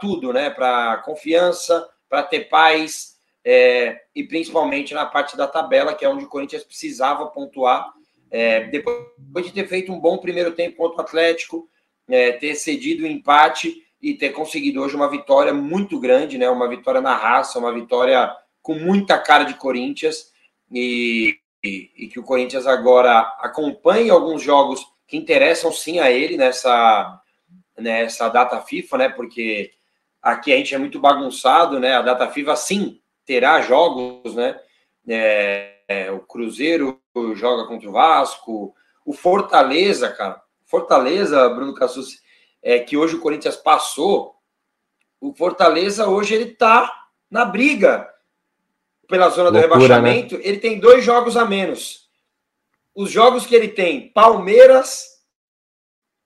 tudo, né? Para confiança, para ter paz é, e principalmente na parte da tabela, que é onde o Corinthians precisava pontuar é, depois de ter feito um bom primeiro tempo contra o Atlético, é, ter cedido o empate e ter conseguido hoje uma vitória muito grande, né? Uma vitória na raça, uma vitória com muita cara de Corinthians. E, e que o Corinthians agora acompanhe alguns jogos que interessam sim a ele nessa, nessa data FIFA, né? Porque aqui a gente é muito bagunçado, né? A data FIFA sim terá jogos, né? É, é, o Cruzeiro joga contra o Vasco, o Fortaleza, cara. Fortaleza, Bruno Cassus, é que hoje o Corinthians passou. O Fortaleza hoje ele tá na briga pela zona Loucura, do né? rebaixamento. Né? Ele tem dois jogos a menos. Os jogos que ele tem, Palmeiras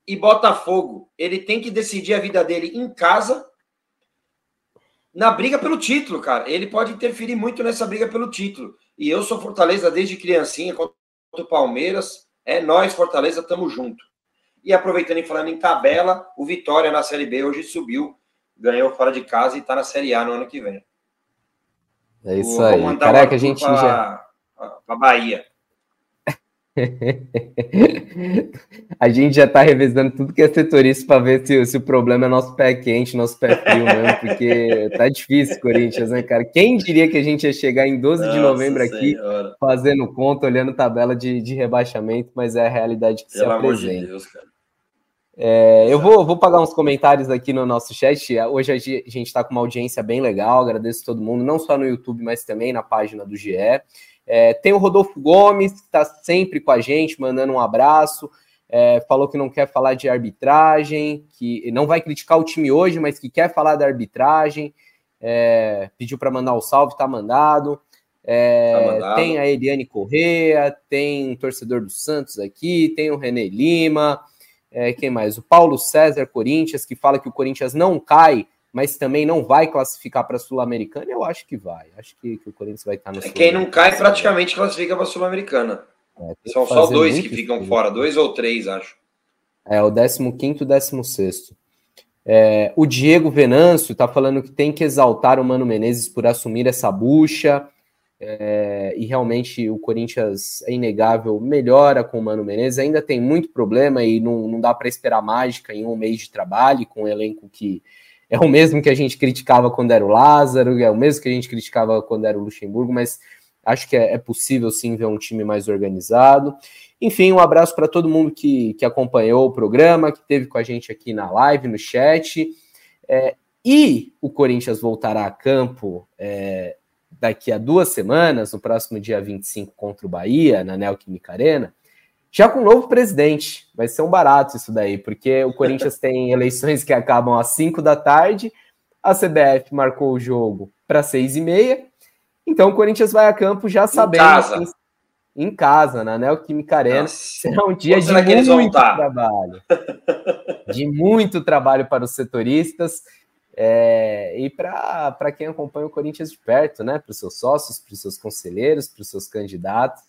e Botafogo, ele tem que decidir a vida dele em casa na briga pelo título, cara. Ele pode interferir muito nessa briga pelo título. E eu sou Fortaleza desde criancinha contra o Palmeiras. É nós, Fortaleza, tamo junto. E aproveitando e falando em tabela, o Vitória na Série B hoje subiu, ganhou fora de casa e tá na Série A no ano que vem. É isso Vou aí. Caraca, a gente pra, já. Bahia. [laughs] a gente já está revisando tudo que é setorista para ver se, se, o problema é nosso pé quente, nosso pé frio mesmo, porque tá difícil, Corinthians, né, cara? Quem diria que a gente ia chegar em 12 Nossa de novembro senhora. aqui fazendo conta, olhando tabela de, de rebaixamento, mas é a realidade que Pelo se apresenta. De Deus, é, eu vou, vou pagar uns comentários aqui no nosso chat. Hoje a gente está com uma audiência bem legal, agradeço todo mundo, não só no YouTube, mas também na página do GE. É, tem o Rodolfo Gomes, que está sempre com a gente, mandando um abraço. É, falou que não quer falar de arbitragem, que não vai criticar o time hoje, mas que quer falar da arbitragem. É, pediu para mandar o um salve, está mandado. É, tá mandado. Tem a Eliane Correa, tem um torcedor do Santos aqui, tem o René Lima. É, quem mais? O Paulo César Corinthians, que fala que o Corinthians não cai mas também não vai classificar para a Sul-Americana, eu acho que vai. Acho que, que, o Corinthians vai estar no é, Quem não cai praticamente classifica para a Sul-Americana. É, São só dois que ficam fora, dois ou três, acho. É, o 15 e o 16. É, o Diego Venâncio está falando que tem que exaltar o Mano Menezes por assumir essa bucha. É, e realmente o Corinthians é inegável, melhora com o Mano Menezes. Ainda tem muito problema e não, não dá para esperar mágica em um mês de trabalho, com um elenco que é o mesmo que a gente criticava quando era o Lázaro, é o mesmo que a gente criticava quando era o Luxemburgo, mas acho que é, é possível sim ver um time mais organizado. Enfim, um abraço para todo mundo que, que acompanhou o programa, que teve com a gente aqui na live, no chat. É, e o Corinthians voltará a campo é, daqui a duas semanas, no próximo dia 25 contra o Bahia, na Neoquímica Arena já com um novo presidente. Vai ser um barato isso daí, porque o [laughs] Corinthians tem eleições que acabam às 5 da tarde, a CBF marcou o jogo para 6 e meia, então o Corinthians vai a campo já sabendo. Em casa, que, em casa na Neoquímica Arena. Nossa. Será um dia de muito trabalho. [laughs] de muito trabalho para os setoristas. É, e para quem acompanha o Corinthians de perto, né? Para os seus sócios, para os seus conselheiros, para os seus candidatos.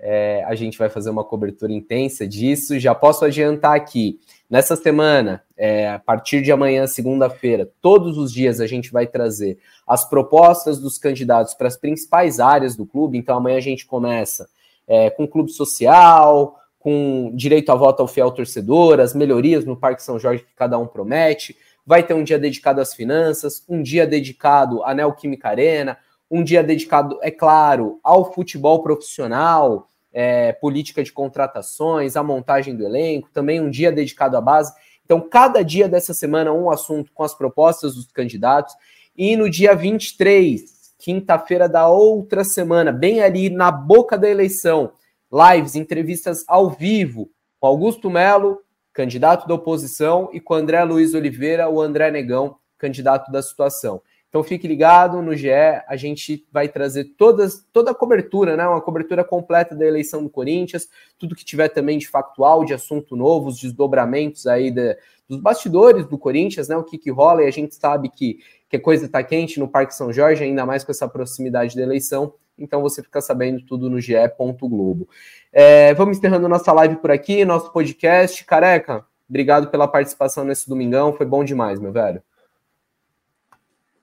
É, a gente vai fazer uma cobertura intensa disso. Já posso adiantar aqui, nessa semana, é, a partir de amanhã, segunda-feira, todos os dias a gente vai trazer as propostas dos candidatos para as principais áreas do clube. Então, amanhã a gente começa é, com clube social, com direito a voto ao fiel torcedor, as melhorias no Parque São Jorge que cada um promete. Vai ter um dia dedicado às finanças, um dia dedicado à Neoquímica Arena, um dia dedicado, é claro, ao futebol profissional, é, política de contratações, a montagem do elenco, também um dia dedicado à base. Então, cada dia dessa semana, um assunto com as propostas dos candidatos. E no dia 23, quinta-feira da outra semana, bem ali na boca da eleição, lives, entrevistas ao vivo com Augusto Melo, candidato da oposição, e com André Luiz Oliveira, o André Negão, candidato da situação. Então fique ligado no GE, a gente vai trazer todas, toda a cobertura, né? Uma cobertura completa da eleição do Corinthians, tudo que tiver também de factual, de assunto novo, os desdobramentos aí de, dos bastidores do Corinthians, né? O que, que rola, e a gente sabe que, que a coisa está quente no Parque São Jorge, ainda mais com essa proximidade da eleição. Então você fica sabendo tudo no ge. Globo. É, vamos encerrando nossa live por aqui, nosso podcast. Careca, obrigado pela participação nesse domingão, foi bom demais, meu velho.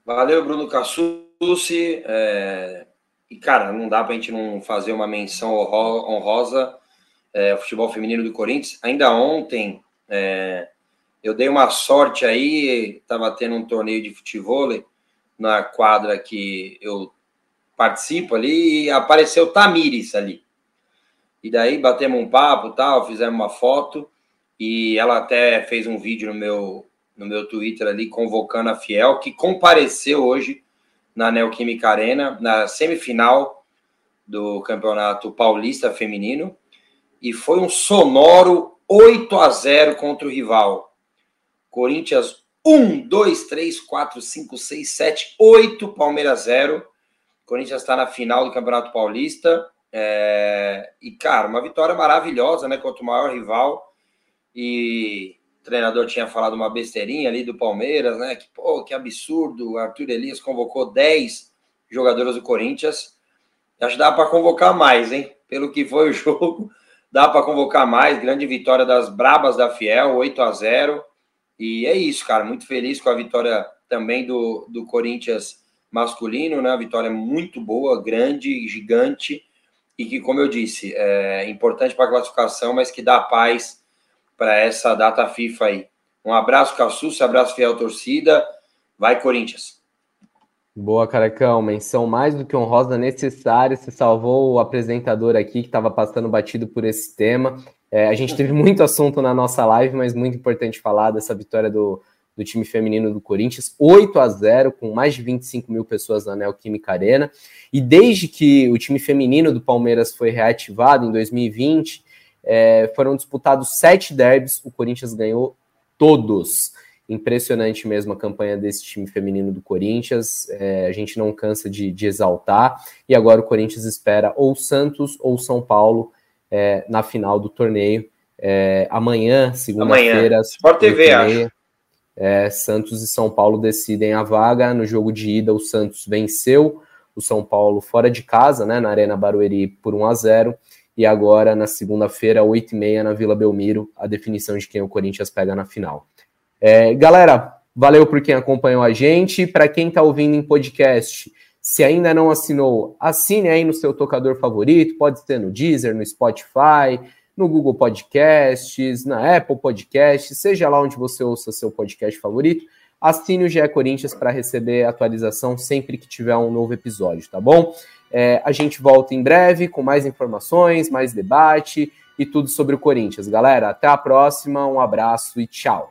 Valeu, Bruno Cassucci. É... E, cara, não dá para a gente não fazer uma menção honrosa é, ao futebol feminino do Corinthians. Ainda ontem, é, eu dei uma sorte aí, estava tendo um torneio de futebol na quadra que eu participo ali, e apareceu Tamires ali. E daí batemos um papo tal, fizemos uma foto. E ela até fez um vídeo no meu, no meu Twitter ali, convocando a Fiel, que compareceu hoje na Neoquímica Arena, na semifinal do Campeonato Paulista Feminino. E foi um sonoro 8 a 0 contra o rival. Corinthians 1, 2, 3, 4, 5, 6, 7, 8, Palmeiras 0. Corinthians está na final do Campeonato Paulista. É... E, cara, uma vitória maravilhosa, né? Contra o maior rival. E treinador tinha falado uma besteirinha ali do Palmeiras, né? Que, pô, que absurdo. O Arthur Elias convocou 10 jogadores do Corinthians. Acho que dá para convocar mais, hein? Pelo que foi o [laughs] jogo, dá para convocar mais. Grande vitória das Brabas da Fiel, 8 a 0 E é isso, cara. Muito feliz com a vitória também do, do Corinthians masculino, né? Vitória muito boa, grande, gigante. E que, como eu disse, é importante para a classificação, mas que dá paz para essa data FIFA aí. Um abraço, Cassus, abraço, fiel torcida. Vai, Corinthians. Boa, Carecão. Menção mais do que honrosa necessária. Você salvou o apresentador aqui que estava passando batido por esse tema. É, a gente teve muito assunto na nossa live, mas muito importante falar dessa vitória do, do time feminino do Corinthians, 8 a 0, com mais de 25 mil pessoas na Neoquímica Arena. E desde que o time feminino do Palmeiras foi reativado em 2020, é, foram disputados sete derbys, o Corinthians ganhou todos. Impressionante mesmo a campanha desse time feminino do Corinthians. É, a gente não cansa de, de, exaltar. E agora o Corinthians espera ou Santos ou São Paulo é, na final do torneio. É, amanhã, segunda-feira. Sport TV, acho. É, Santos e São Paulo decidem a vaga. No jogo de ida, o Santos venceu o São Paulo fora de casa, né, na Arena Barueri, por 1 a 0 e agora na segunda-feira, 8h30, na Vila Belmiro, a definição de quem o Corinthians pega na final. É, galera, valeu por quem acompanhou a gente. Para quem está ouvindo em podcast, se ainda não assinou, assine aí no seu tocador favorito, pode ser no Deezer, no Spotify, no Google Podcasts, na Apple Podcasts, seja lá onde você ouça seu podcast favorito. Assine o GE Corinthians para receber atualização sempre que tiver um novo episódio, tá bom? É, a gente volta em breve com mais informações, mais debate e tudo sobre o Corinthians. Galera, até a próxima, um abraço e tchau.